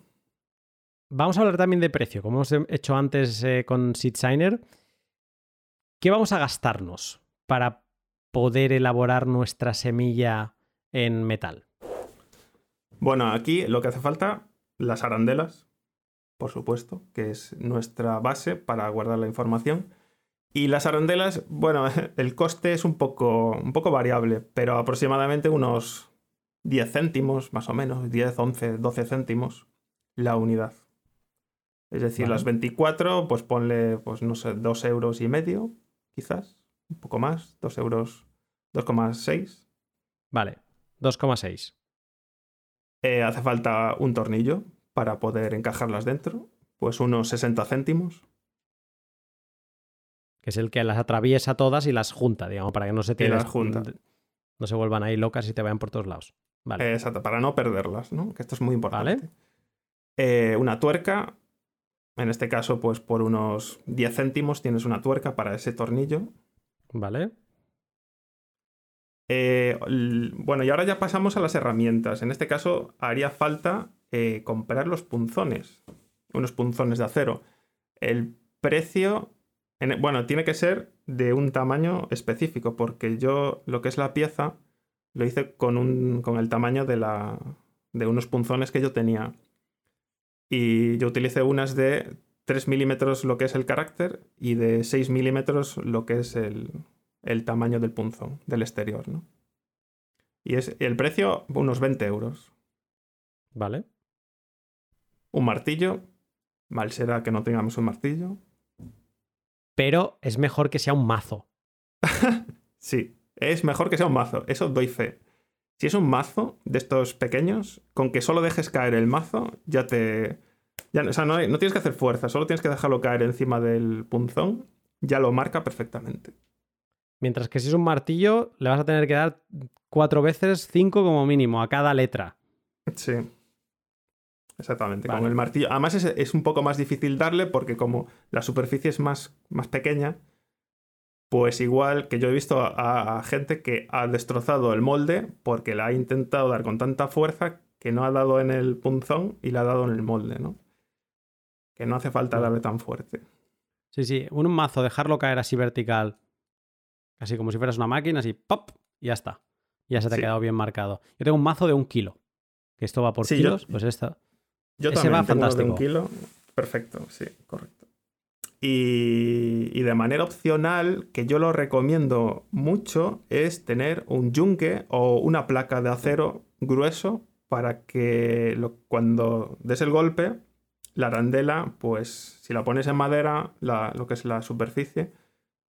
Speaker 1: Vamos a hablar también de precio, como hemos hecho antes eh, con SeedSigner. ¿Qué vamos a gastarnos para poder elaborar nuestra semilla en metal?
Speaker 2: Bueno, aquí lo que hace falta, las arandelas, por supuesto, que es nuestra base para guardar la información. Y las arandelas, bueno, [laughs] el coste es un poco, un poco variable, pero aproximadamente unos 10 céntimos, más o menos, 10, 11, 12 céntimos la unidad. Es decir,
Speaker 1: Vale.
Speaker 2: las 24, pues ponle, pues no sé, 2 euros y medio, quizás, un poco más, 2 euros, 2,6.
Speaker 1: Vale, 2,6.
Speaker 2: Eh, hace falta un tornillo para poder encajarlas dentro, pues unos 60 céntimos.
Speaker 1: Que es el que las atraviesa todas y las junta, digamos, para que no se te
Speaker 2: las junta.
Speaker 1: No se vuelvan ahí locas y te vayan por todos lados. Vale.
Speaker 2: Eh, exacto, para no perderlas, ¿no? Que esto es muy importante.
Speaker 1: Vale.
Speaker 2: Eh, una tuerca, en este caso, pues por unos 10 céntimos tienes una tuerca para ese tornillo.
Speaker 1: Vale.
Speaker 2: Eh, bueno, y ahora ya pasamos a las herramientas. En este caso haría falta eh, comprar los punzones, unos punzones de acero. El precio, bueno, tiene que ser de un tamaño específico, porque yo lo que es la pieza lo hice con, un, con el tamaño de, la, de unos punzones que yo tenía. Y yo utilicé unas de 3 milímetros lo que es el carácter y de 6 milímetros lo que es el, el tamaño del punzón del exterior, ¿no? Y es el precio, unos 20 euros.
Speaker 1: Vale.
Speaker 2: Un martillo. Mal será que no tengamos un martillo.
Speaker 1: Pero es mejor que sea un mazo. [laughs]
Speaker 2: sí, es mejor que sea un mazo. Eso doy fe. Si es un mazo de estos pequeños, con que solo dejes caer el mazo, ya te. Ya, o sea, no, no tienes que hacer fuerza, solo tienes que dejarlo caer encima del punzón, ya lo marca perfectamente.
Speaker 1: Mientras que si es un martillo, le vas a tener que dar cuatro veces cinco como mínimo a cada letra.
Speaker 2: Sí. Exactamente. Con el martillo. Además es, un poco más difícil darle porque como la superficie es más, más pequeña, pues igual que yo he visto a, gente que ha destrozado el molde porque la ha intentado dar con tanta fuerza que no ha dado en el punzón y la ha dado en el molde, ¿no? Que no hace falta darle tan fuerte.
Speaker 1: Sí, sí. Un mazo, dejarlo caer así vertical Así como si fueras una máquina, así, ¡pop! Y ya está. Ya se te ha quedado bien marcado. Yo tengo un mazo de un kilo. Que esto va por kilos, pues esta.
Speaker 2: Yo también va tengo fantástico. de un kilo. Perfecto, sí, correcto. Y, y, de manera opcional, que yo lo recomiendo mucho, es tener un yunque o una placa de acero grueso para que cuando des el golpe, la arandela, pues si la pones en madera, lo que es la superficie,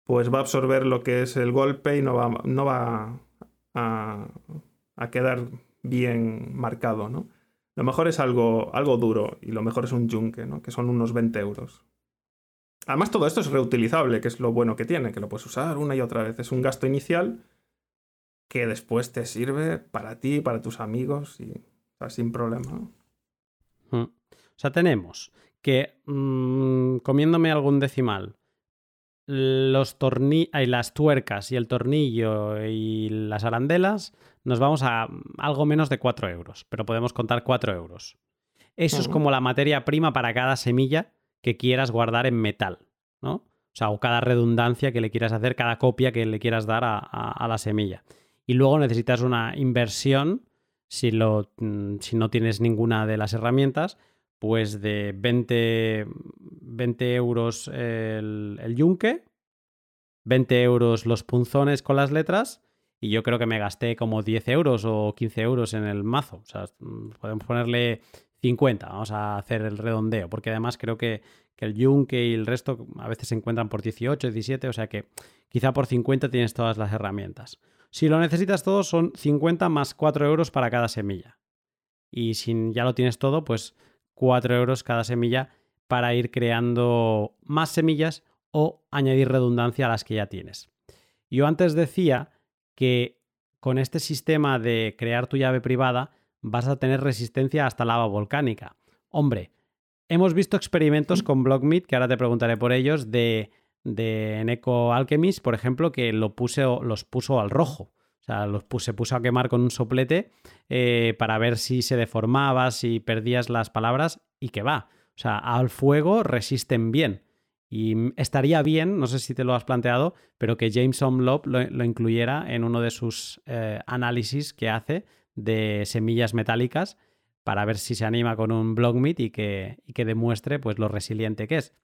Speaker 2: pues va a absorber lo que es el golpe y no va, no va a, quedar bien marcado, ¿no? Lo mejor es algo, algo duro y lo mejor es un yunque, ¿no? Que son unos 20 euros. Además, todo esto es reutilizable, que es lo bueno que tiene, que lo puedes usar una y otra vez. Es un gasto inicial que después te sirve para ti, para tus amigos, y, sin problema.
Speaker 1: O sea, tenemos que mm, comiéndome algún decimal, los las tuercas y el tornillo y las arandelas, nos vamos a algo menos de 4 euros, pero podemos contar 4 euros. Eso es como la materia prima para cada semilla que quieras guardar en metal, ¿no? O sea, o cada redundancia que le quieras hacer, cada copia que le quieras dar a, la semilla. Y luego necesitas una inversión, si, lo, mm, si no tienes ninguna de las herramientas, pues de 20, 20 euros el, el, yunque, 20 euros los punzones con las letras y yo creo que me gasté como 10 euros o 15 euros en el mazo. O sea, podemos ponerle 50, vamos a hacer el redondeo, porque además creo que, que el yunque y el resto a veces se encuentran por 18, 17, o sea que quizá por 50 tienes todas las herramientas. Si lo necesitas todo son 50 más 4 euros para cada semilla. Y si ya lo tienes todo, pues 4 euros cada semilla para ir creando más semillas o añadir redundancia a las que ya tienes. Yo antes decía que con este sistema de crear tu llave privada vas a tener resistencia hasta lava volcánica. Hombre, hemos visto experimentos con Blockmeat, que ahora te preguntaré por ellos, de, de Eco Alchemist, por ejemplo, que lo puse, los puso al rojo. O sea, los se puso a quemar con un soplete eh, para ver si se deformaba, si perdías las palabras y que va. O sea, al fuego resisten bien. Y estaría bien, no sé si te lo has planteado, pero que James Omlop lo, incluyera en uno de sus eh, análisis que hace de semillas metálicas para ver si se anima con un Blockmeat y que, y que demuestre pues, lo resiliente que es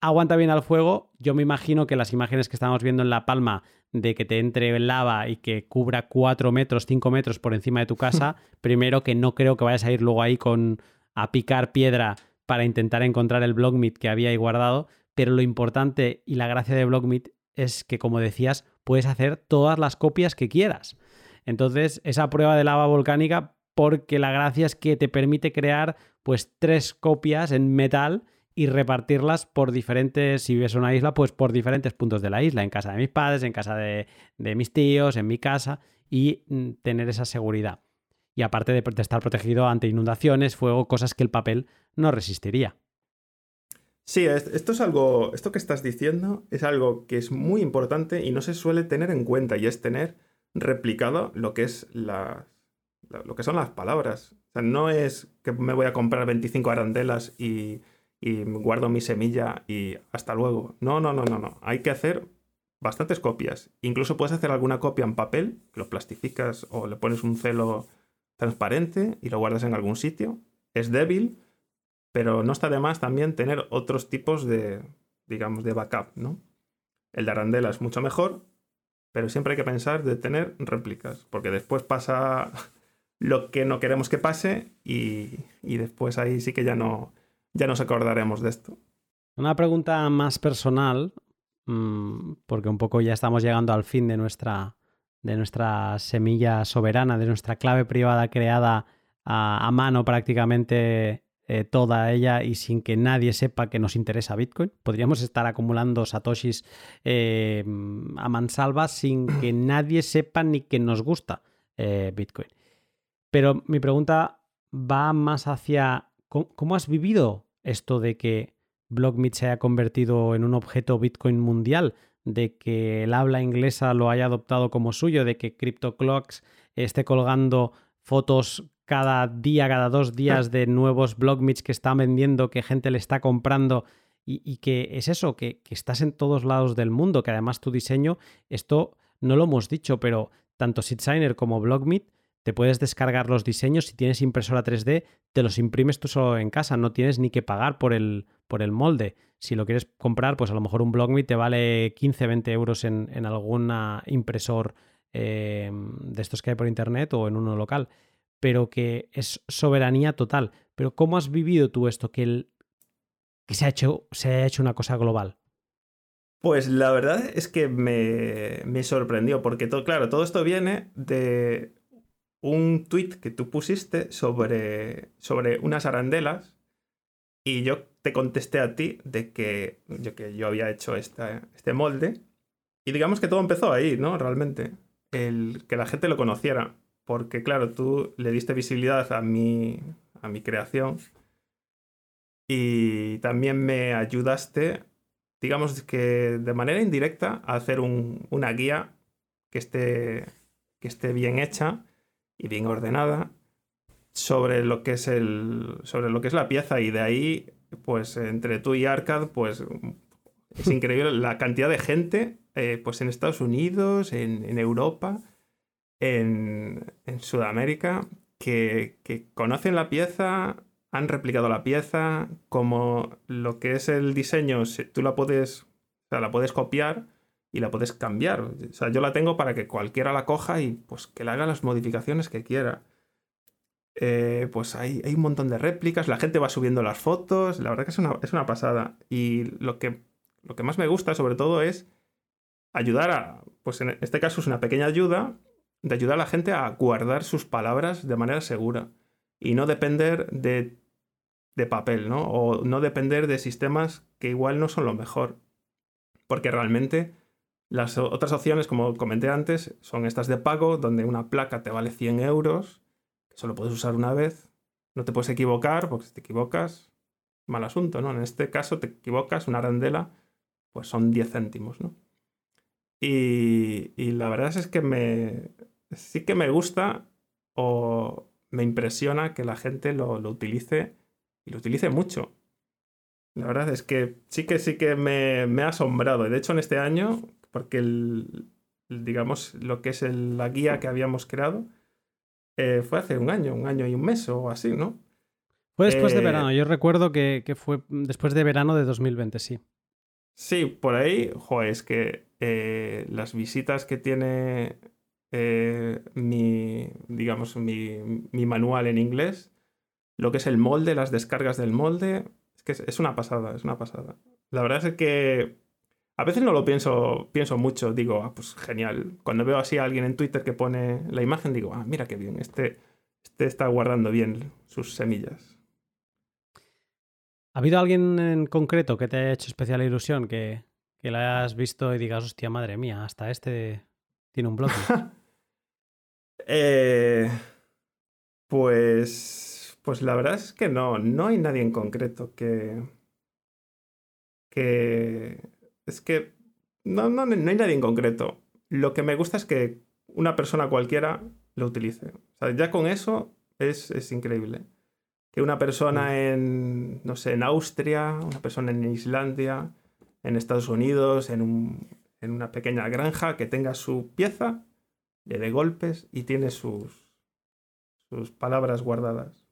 Speaker 1: aguanta bien al fuego. Yo me imagino que las imágenes que estamos viendo en La Palma de que te entre lava y que cubra 4 metros, 5 metros por encima de tu casa, [laughs] primero que no creo que vayas a ir luego ahí con a picar piedra para intentar encontrar el Blockmeat que había ahí guardado, pero lo importante y la gracia de Blockmeat es que, como decías, puedes hacer todas las copias que quieras. Entonces, esa prueba de lava volcánica, porque la gracia es que te permite crear pues tres copias en metal y repartirlas por diferentes, si vives una isla, pues por diferentes puntos de la isla, en casa de mis padres, en casa de, mis tíos, en mi casa, y mm, tener esa seguridad. Y aparte de, estar protegido ante inundaciones, fuego, cosas que el papel no resistiría.
Speaker 2: Sí, esto es algo, esto que estás diciendo es algo que es muy importante y no se suele tener en cuenta, y es tener replicado lo que es la, lo que son las palabras. O sea, no es que me voy a comprar 25 arandelas y, y guardo mi semilla y hasta luego. No, no, no, no, no. Hay que hacer bastantes copias. Incluso puedes hacer alguna copia en papel, lo plastificas o le pones un celo transparente y lo guardas en algún sitio. Es débil, pero no está de más también tener otros tipos de, digamos, de backup, ¿no? El de Arandela es mucho mejor, pero siempre hay que pensar de tener réplicas, porque después pasa [laughs] lo que no queremos que pase y, después ahí sí que ya no, ya nos acordaremos de esto.
Speaker 1: Una pregunta más personal, mm, porque un poco ya estamos llegando al fin de nuestra, de nuestra semilla soberana, de nuestra clave privada creada a mano prácticamente eh, toda ella y sin que nadie sepa que nos interesa Bitcoin. Podríamos estar acumulando satoshis eh, a mansalva sin [clears throat] que nadie sepa ni que nos gusta eh, Bitcoin. Pero mi pregunta va más hacia ¿cómo, has vivido esto de que BlockMeet se haya convertido en un objeto Bitcoin mundial? de que el habla inglesa lo haya adoptado como suyo, de que CryptoClocks esté colgando fotos cada día, cada dos días de nuevos blogmeets que están vendiendo, que gente le está comprando y, que es eso, que, estás en todos lados del mundo, que además tu diseño, esto no lo hemos dicho, pero tanto SitSigner como Blogmeet te puedes descargar los diseños, si tienes impresora 3D, te los imprimes tú solo en casa, no tienes ni que pagar por el, por el molde. Si lo quieres comprar, pues a lo mejor un Blogmeet te vale 15, 20 euros en, en alguna impresor eh, de estos que hay por internet o en uno local pero que es soberanía total. Pero ¿cómo has vivido tú esto, que, que se, ha hecho, se ha hecho una cosa global?
Speaker 2: Pues la verdad es que me, me sorprendió, porque todo, claro, todo esto viene de un tweet que tú pusiste sobre, sobre unas arandelas y yo te contesté a ti de que yo, que yo había hecho este molde. Y digamos que todo empezó ahí, ¿no? Realmente, el que la gente lo conociera. Porque claro, tú le diste visibilidad a mi, a mi creación y también me ayudaste, digamos que de manera indirecta, a hacer una guía que esté, que esté bien hecha y bien ordenada sobre lo que es el sobre lo que es la pieza. Y de ahí pues entre tú y Arcad pues es increíble la cantidad de gente eh, pues en Estados Unidos en, en Europa en, Sudamérica que, conocen la pieza, han replicado la pieza, como lo que es el diseño, tú la puedes, la puedes copiar y la puedes cambiar. O sea, yo la tengo para que cualquiera la coja y pues que le haga las modificaciones que quiera. Eh, pues hay, hay, un montón de réplicas, la gente va subiendo las fotos, la verdad que es una, es una pasada. Y lo que, lo que más me gusta sobre todo es ayudar a, pues en este caso es una pequeña ayuda, de ayudar a la gente a guardar sus palabras de manera segura y no depender de, de papel, ¿no? O no depender de sistemas que igual no son lo mejor. Porque realmente las otras opciones, como comenté antes, son estas de pago, donde una placa te vale 100 euros, que solo puedes usar una vez, no te puedes equivocar, porque si te equivocas, mal asunto, ¿no? En este caso te equivocas, una arandela, pues son 10 céntimos, ¿no? Y, y la verdad es que me, sí que me gusta o me impresiona que la gente lo, utilice y lo utilice mucho. La verdad es que sí que sí que me, ha asombrado. De hecho, en este año, porque el, digamos lo que es la guía que habíamos creado, eh, fue hace un año, un año y un mes o así, ¿no?
Speaker 1: Fue después de eh, verano. Yo recuerdo que, fue después de verano de 2020, sí.
Speaker 2: Sí, por ahí, joder, es que eh, las visitas que tiene mi, digamos, mi, mi, manual en inglés, lo que es el molde, las descargas del molde, es que es, una pasada, es una pasada. La verdad es que a veces no lo pienso, pienso mucho, digo, ah, pues genial. Cuando veo así a alguien en Twitter que pone la imagen, digo, ah, mira qué bien, este, este está guardando bien sus semillas.
Speaker 1: ¿Ha habido alguien en concreto que te haya hecho especial ilusión, que, que la hayas visto y digas, hostia, madre mía, hasta este tiene un blog? [laughs]
Speaker 2: Eh, pues, pues la verdad es que no, no hay nadie en concreto que, que es que no, no, no hay nadie en concreto. Lo que me gusta es que una persona cualquiera lo utilice. O sea, ya con eso es, es increíble. Que una persona en, no sé, en Austria, una persona en Islandia, en Estados Unidos, en, un, en una pequeña granja, que tenga su pieza, le dé golpes y tiene sus, sus palabras guardadas.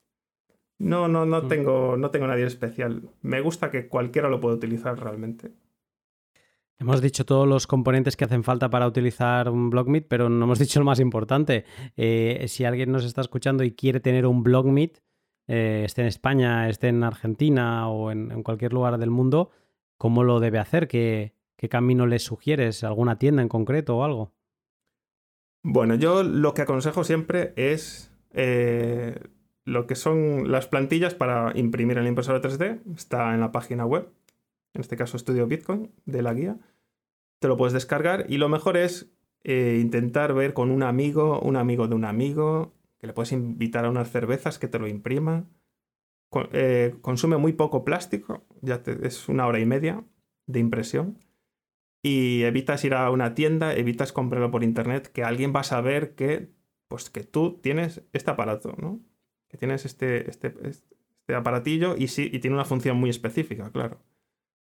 Speaker 2: No, no, no, tengo, no tengo nadie especial. Me gusta que cualquiera lo pueda utilizar realmente.
Speaker 1: Hemos dicho todos los componentes que hacen falta para utilizar un BlockMeet, pero no hemos [laughs] dicho lo más importante. Eh, si alguien nos está escuchando y quiere tener un BlockMeet, eh, esté en España, esté en Argentina o en, cualquier lugar del mundo, ¿cómo lo debe hacer? ¿Qué, camino le sugieres? ¿Alguna tienda en concreto o algo?
Speaker 2: Bueno, yo lo que aconsejo siempre es eh, lo que son las plantillas para imprimir en la impresora 3D. Está en la página web en este caso Estudio Bitcoin, de la guía. Te lo puedes descargar y lo mejor es eh, intentar ver con un amigo, un amigo de un amigo, que le puedes invitar a unas cervezas que te lo imprima. Eh, consume muy poco plástico, ya es una hora y media de impresión. Y evitas ir a una tienda, evitas comprarlo por internet, que alguien va a saber que, pues, que tú tienes este aparato, ¿no? Que tienes este, este, este aparatillo y, sí, y tiene una función muy específica, claro.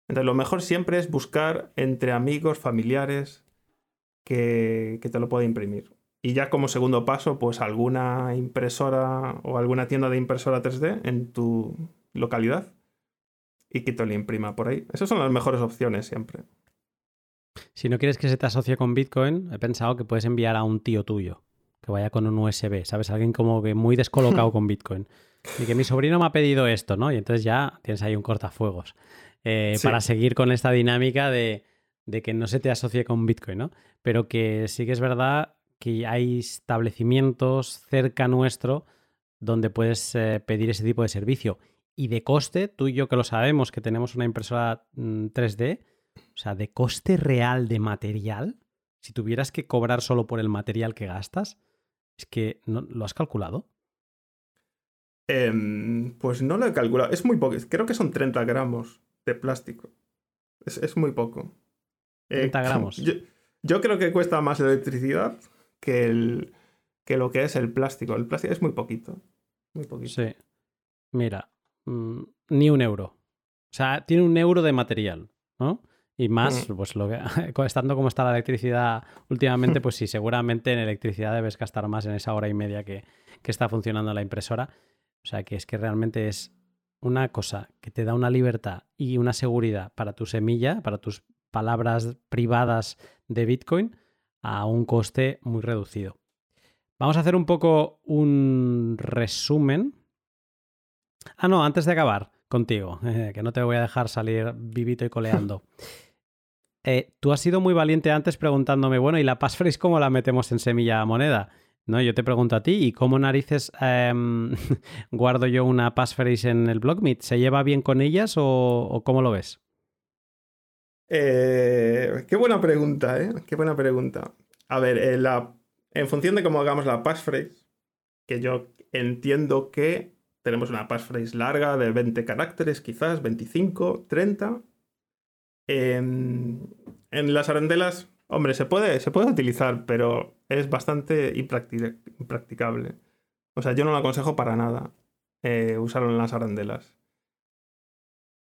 Speaker 2: Entonces, lo mejor siempre es buscar entre amigos, familiares, que, te lo pueda imprimir. Y ya como segundo paso, pues alguna impresora o alguna tienda de impresora 3D en tu localidad y que te lo imprima por ahí. Esas son las mejores opciones siempre.
Speaker 1: Si no quieres que se te asocie con Bitcoin, he pensado que puedes enviar a un tío tuyo que vaya con un USB, ¿sabes? Alguien como que muy descolocado [laughs] con Bitcoin. Y que mi sobrino me ha pedido esto, ¿no? Y entonces ya tienes ahí un cortafuegos. Eh, para seguir con esta dinámica de, que no se te asocie con Bitcoin, ¿no? Pero que sí que es verdad que hay establecimientos cerca nuestro donde puedes eh, pedir ese tipo de servicio. Y de coste, tú y yo que lo sabemos, que tenemos una impresora 3D, mm, o sea, de coste real de material, si tuvieras que cobrar solo por el material que gastas, es que no, ¿lo has calculado?
Speaker 2: Em, pues no lo he calculado. Es muy poco. Creo que son 30 gramos de plástico. Es, muy poco.
Speaker 1: 30 eh, gramos. [laughs]
Speaker 2: Yo, creo que cuesta más electricidad que, el, que lo que es el plástico. El plástico es muy poquito. Muy poquito.
Speaker 1: Sí. Mira, mm, ni un euro. O sea, tiene un euro de material, ¿no? Y más, mm. pues lo que, [laughs] estando como está la electricidad últimamente, [laughs] pues sí, seguramente en electricidad debes gastar más en esa hora y media que, que está funcionando la impresora. O sea, que es que realmente es una cosa que te da una libertad y una seguridad para tu semilla, para tus palabras privadas de Bitcoin, a un coste muy reducido. Vamos a hacer un poco un resumen. Ah, no, antes de acabar contigo, que no te voy a dejar salir vivito y coleando. [laughs] Eh, tú has sido muy valiente antes preguntándome, bueno, ¿y la passphrase cómo la metemos en semilla moneda? No, yo te pregunto a ti, ¿y cómo narices em, [laughs] guardo yo una passphrase en el BlockMeet? ¿Se lleva bien con ellas o, cómo lo ves?
Speaker 2: Eh, qué buena pregunta, ¿eh? Qué buena pregunta. A ver, eh, en función de cómo hagamos la passphrase, que yo entiendo que tenemos una passphrase larga de 20 caracteres, quizás 25, 30. en las arandelas Hombre, se puede, se puede utilizar, pero es bastante impracticable. O sea, yo no lo aconsejo para nada eh, usarlo en las arandelas.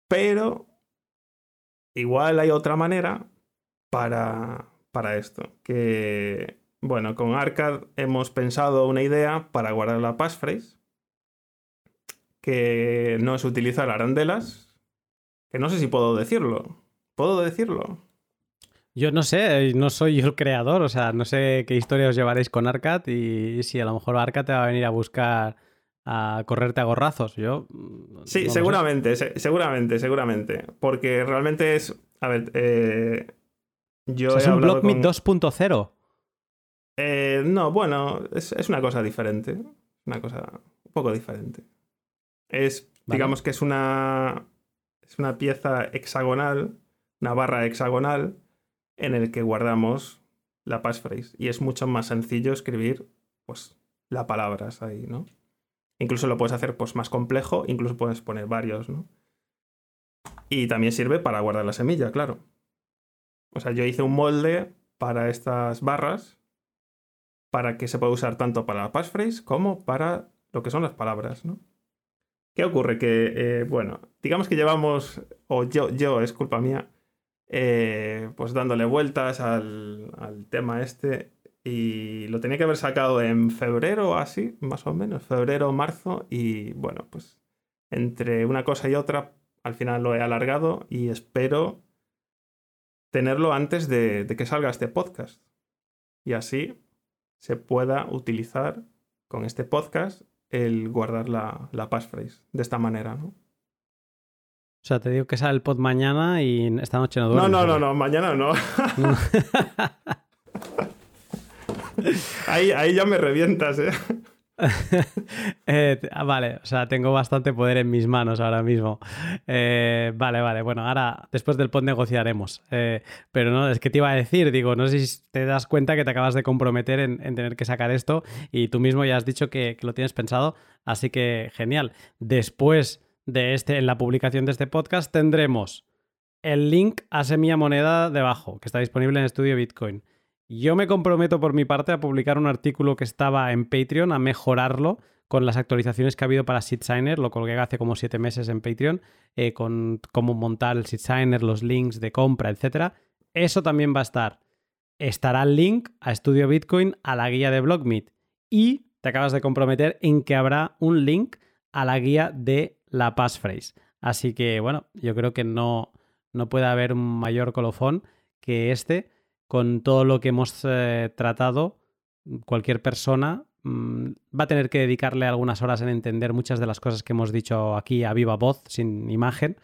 Speaker 2: Pero igual hay otra manera para, para esto. Que, bueno, con Arcad hemos pensado una idea para guardar la passphrase. Que no es utilizar arandelas. Que no sé si puedo decirlo. ¿Puedo decirlo?
Speaker 1: Yo no sé, no soy el creador, o sea, no sé qué historia os llevaréis con Arcat y si a lo mejor Arcat te va a venir a buscar a correrte a gorrazos. Yo.
Speaker 2: Mm, sí, seguramente, seguramente, seguramente. Porque realmente es. A ver, eh,
Speaker 1: yo. ¿Es un BlockMeet 2.0?
Speaker 2: Eh, no, bueno, es, una cosa diferente. Una cosa un poco diferente. Es, digamos que es una. Es una pieza hexagonal, una barra hexagonal en el que guardamos la passphrase. Y es mucho más sencillo escribir pues, las palabras ahí, ¿no? Incluso lo puedes hacer pues, más complejo, incluso puedes poner varios, ¿no? Y también sirve para guardar la semilla, claro. O sea, yo hice un molde para estas barras para que se pueda usar tanto para la passphrase como para lo que son las palabras, ¿no? ¿Qué ocurre? Que, eh, bueno, digamos que llevamos, o yo, yo es culpa mía, eh, pues dándole vueltas al, al, tema este. Y lo tenía que haber sacado en febrero así, más o menos, febrero marzo. Y bueno, pues entre una cosa y otra al final lo he alargado y espero tenerlo antes de, de que salga este podcast. Y así se pueda utilizar con este podcast el guardar la, la passphrase de esta manera, ¿no?
Speaker 1: O sea, te digo que sale el pod mañana y esta noche no duermes.
Speaker 2: No, no, no, no, mañana no. [laughs] ahí, ahí ya me revientas, ¿eh? [laughs]
Speaker 1: eh, ah, vale, o sea, tengo bastante poder en mis manos ahora mismo. Eh, vale, vale, bueno, ahora después del pod negociaremos. Eh, pero no, es que te iba a decir, digo, no sé si te das cuenta que te acabas de comprometer en, tener que sacar esto y tú mismo ya has dicho que, que, lo tienes pensado, así que genial. Después de este, en la publicación de este podcast, tendremos el link a Semilla Moneda debajo, que está disponible en Estudio Bitcoin yo me comprometo por mi parte a publicar un artículo que estaba en Patreon, a mejorarlo con las actualizaciones que ha habido para SeedSigner. Lo colgué hace como siete meses en Patreon, eh, con cómo montar el SeedSigner, los links de compra, etc. Eso también va a estar. Estará el link a Estudio Bitcoin, a la guía de BlockMeet. Y te acabas de comprometer en que habrá un link a la guía de la passphrase. Así que, bueno, yo creo que no, no puede haber un mayor colofón que este con todo lo que hemos eh, tratado, cualquier persona mm, va a tener que dedicarle algunas horas en entender muchas de las cosas que hemos dicho aquí a viva voz, sin imagen,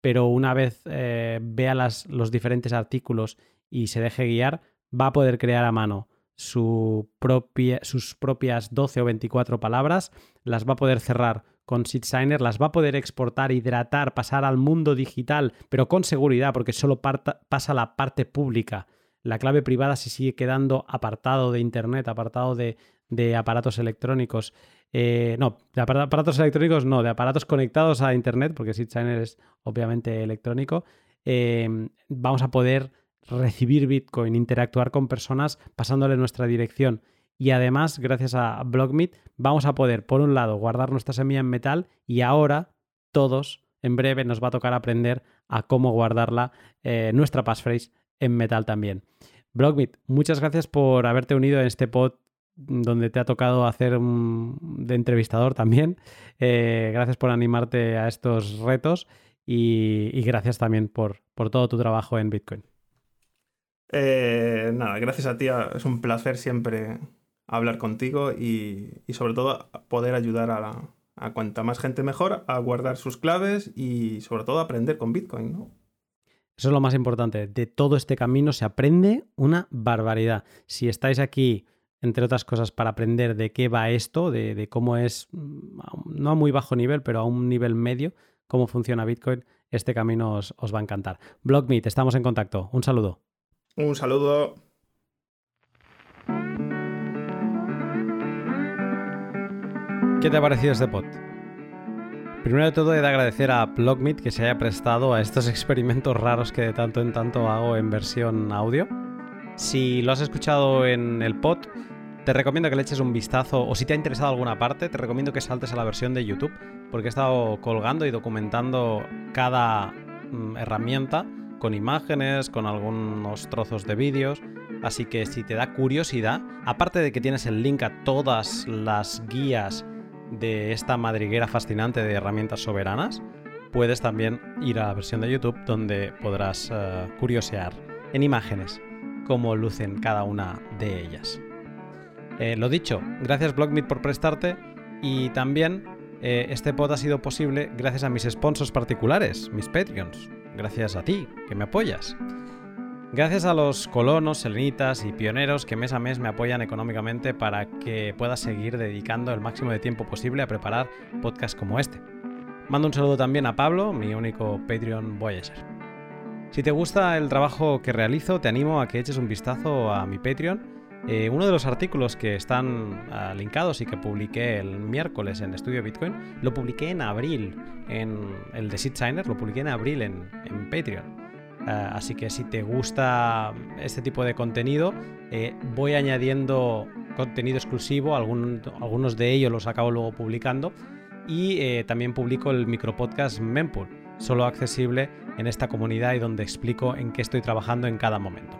Speaker 1: pero una vez eh, vea los diferentes artículos y se deje guiar, va a poder crear a mano su propia, sus propias 12 o 24 palabras, las va a poder cerrar con SeedSigner, las va a poder exportar, hidratar, pasar al mundo digital, pero con seguridad, porque solo pasa la parte pública la clave privada se sigue quedando apartado de Internet, apartado de, aparatos electrónicos. Eh, no, de aparatos electrónicos no, de aparatos conectados a Internet, porque SeedSigner es obviamente electrónico. Em, vamos a poder recibir Bitcoin, interactuar con personas pasándole nuestra dirección. Y además, gracias a BlockMeet, vamos a poder, por un lado, guardar nuestra semilla en metal y ahora todos, en breve, nos va a tocar aprender a cómo guardarla, eh, nuestra passphrase en metal también. Blockmeet, muchas gracias por haberte unido en este pod donde te ha tocado hacer de entrevistador también. [laughs] Eh, gracias por animarte a estos retos y, gracias también por, por, todo tu trabajo en Bitcoin.
Speaker 2: Eh, nada, gracias a ti. Es un placer siempre hablar contigo y, sobre todo poder ayudar a, a cuanta más gente mejor a guardar sus claves y sobre todo aprender con Bitcoin, ¿no?
Speaker 1: Eso es lo más importante. De todo este camino se aprende una barbaridad. Si estáis aquí, entre otras cosas, para aprender de qué va esto, de, cómo es, mm, no a muy bajo nivel, pero a un nivel medio, cómo funciona Bitcoin, este camino os, va a encantar. BlockMeet, estamos en contacto. Un saludo.
Speaker 2: Un saludo.
Speaker 1: ¿Qué te ha parecido este pod? Primero de todo he de agradecer a Blockmeet que se haya prestado a estos [laughs] experimentos raros que de tanto en tanto hago en versión audio. Si lo has escuchado en el pod, te recomiendo que le eches un vistazo o si te ha interesado alguna parte, te recomiendo que saltes a la versión de YouTube porque he estado colgando y documentando cada mm, herramienta con imágenes, con algunos trozos de vídeos. Así que si te da curiosidad, aparte de que tienes el link a todas las guías de esta madriguera fascinante de herramientas soberanas, puedes también ir a la versión de YouTube donde podrás eh, curiosear en imágenes cómo lucen cada una de ellas. Eh, lo dicho, gracias Blockmeet por prestarte y también eh, este pod ha sido posible gracias a mis sponsors particulares, mis Patreons. Gracias a ti, que me apoyas. Gracias a los colonos, selenitas y pioneros que mes a mes me apoyan económicamente para que pueda seguir dedicando el máximo de tiempo posible a preparar podcasts como este. Mando un saludo también a Pablo, mi único Patreon Voyager. Si te gusta el trabajo que realizo, te animo a que eches un vistazo a mi Patreon. Eh, uno de los artículos que están uh, linkados y que publiqué el miércoles en Estudio Bitcoin, lo publiqué en abril en el de SeedSigner, lo publiqué en abril en, en Patreon. Eh, así que si te gusta este tipo de contenido, eh, voy añadiendo contenido exclusivo, algunos de ellos los acabo luego publicando. Y eh, también publico el micropodcast Mempool, solo accesible en esta comunidad y donde explico en qué estoy trabajando en cada momento.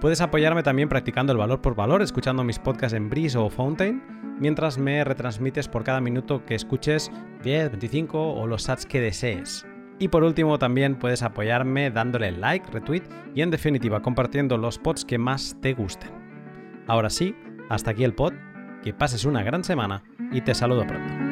Speaker 1: Puedes apoyarme también practicando el valor por valor, escuchando mis podcasts en Breeze o Fountain, mientras me retransmites por cada minuto que escuches 10, 25 o los ads que desees. Y por último también puedes apoyarme dándole like, retweet y en definitiva compartiendo los pods que más te gusten. Ahora sí, hasta aquí el pod, que pases una gran semana y te saludo pronto.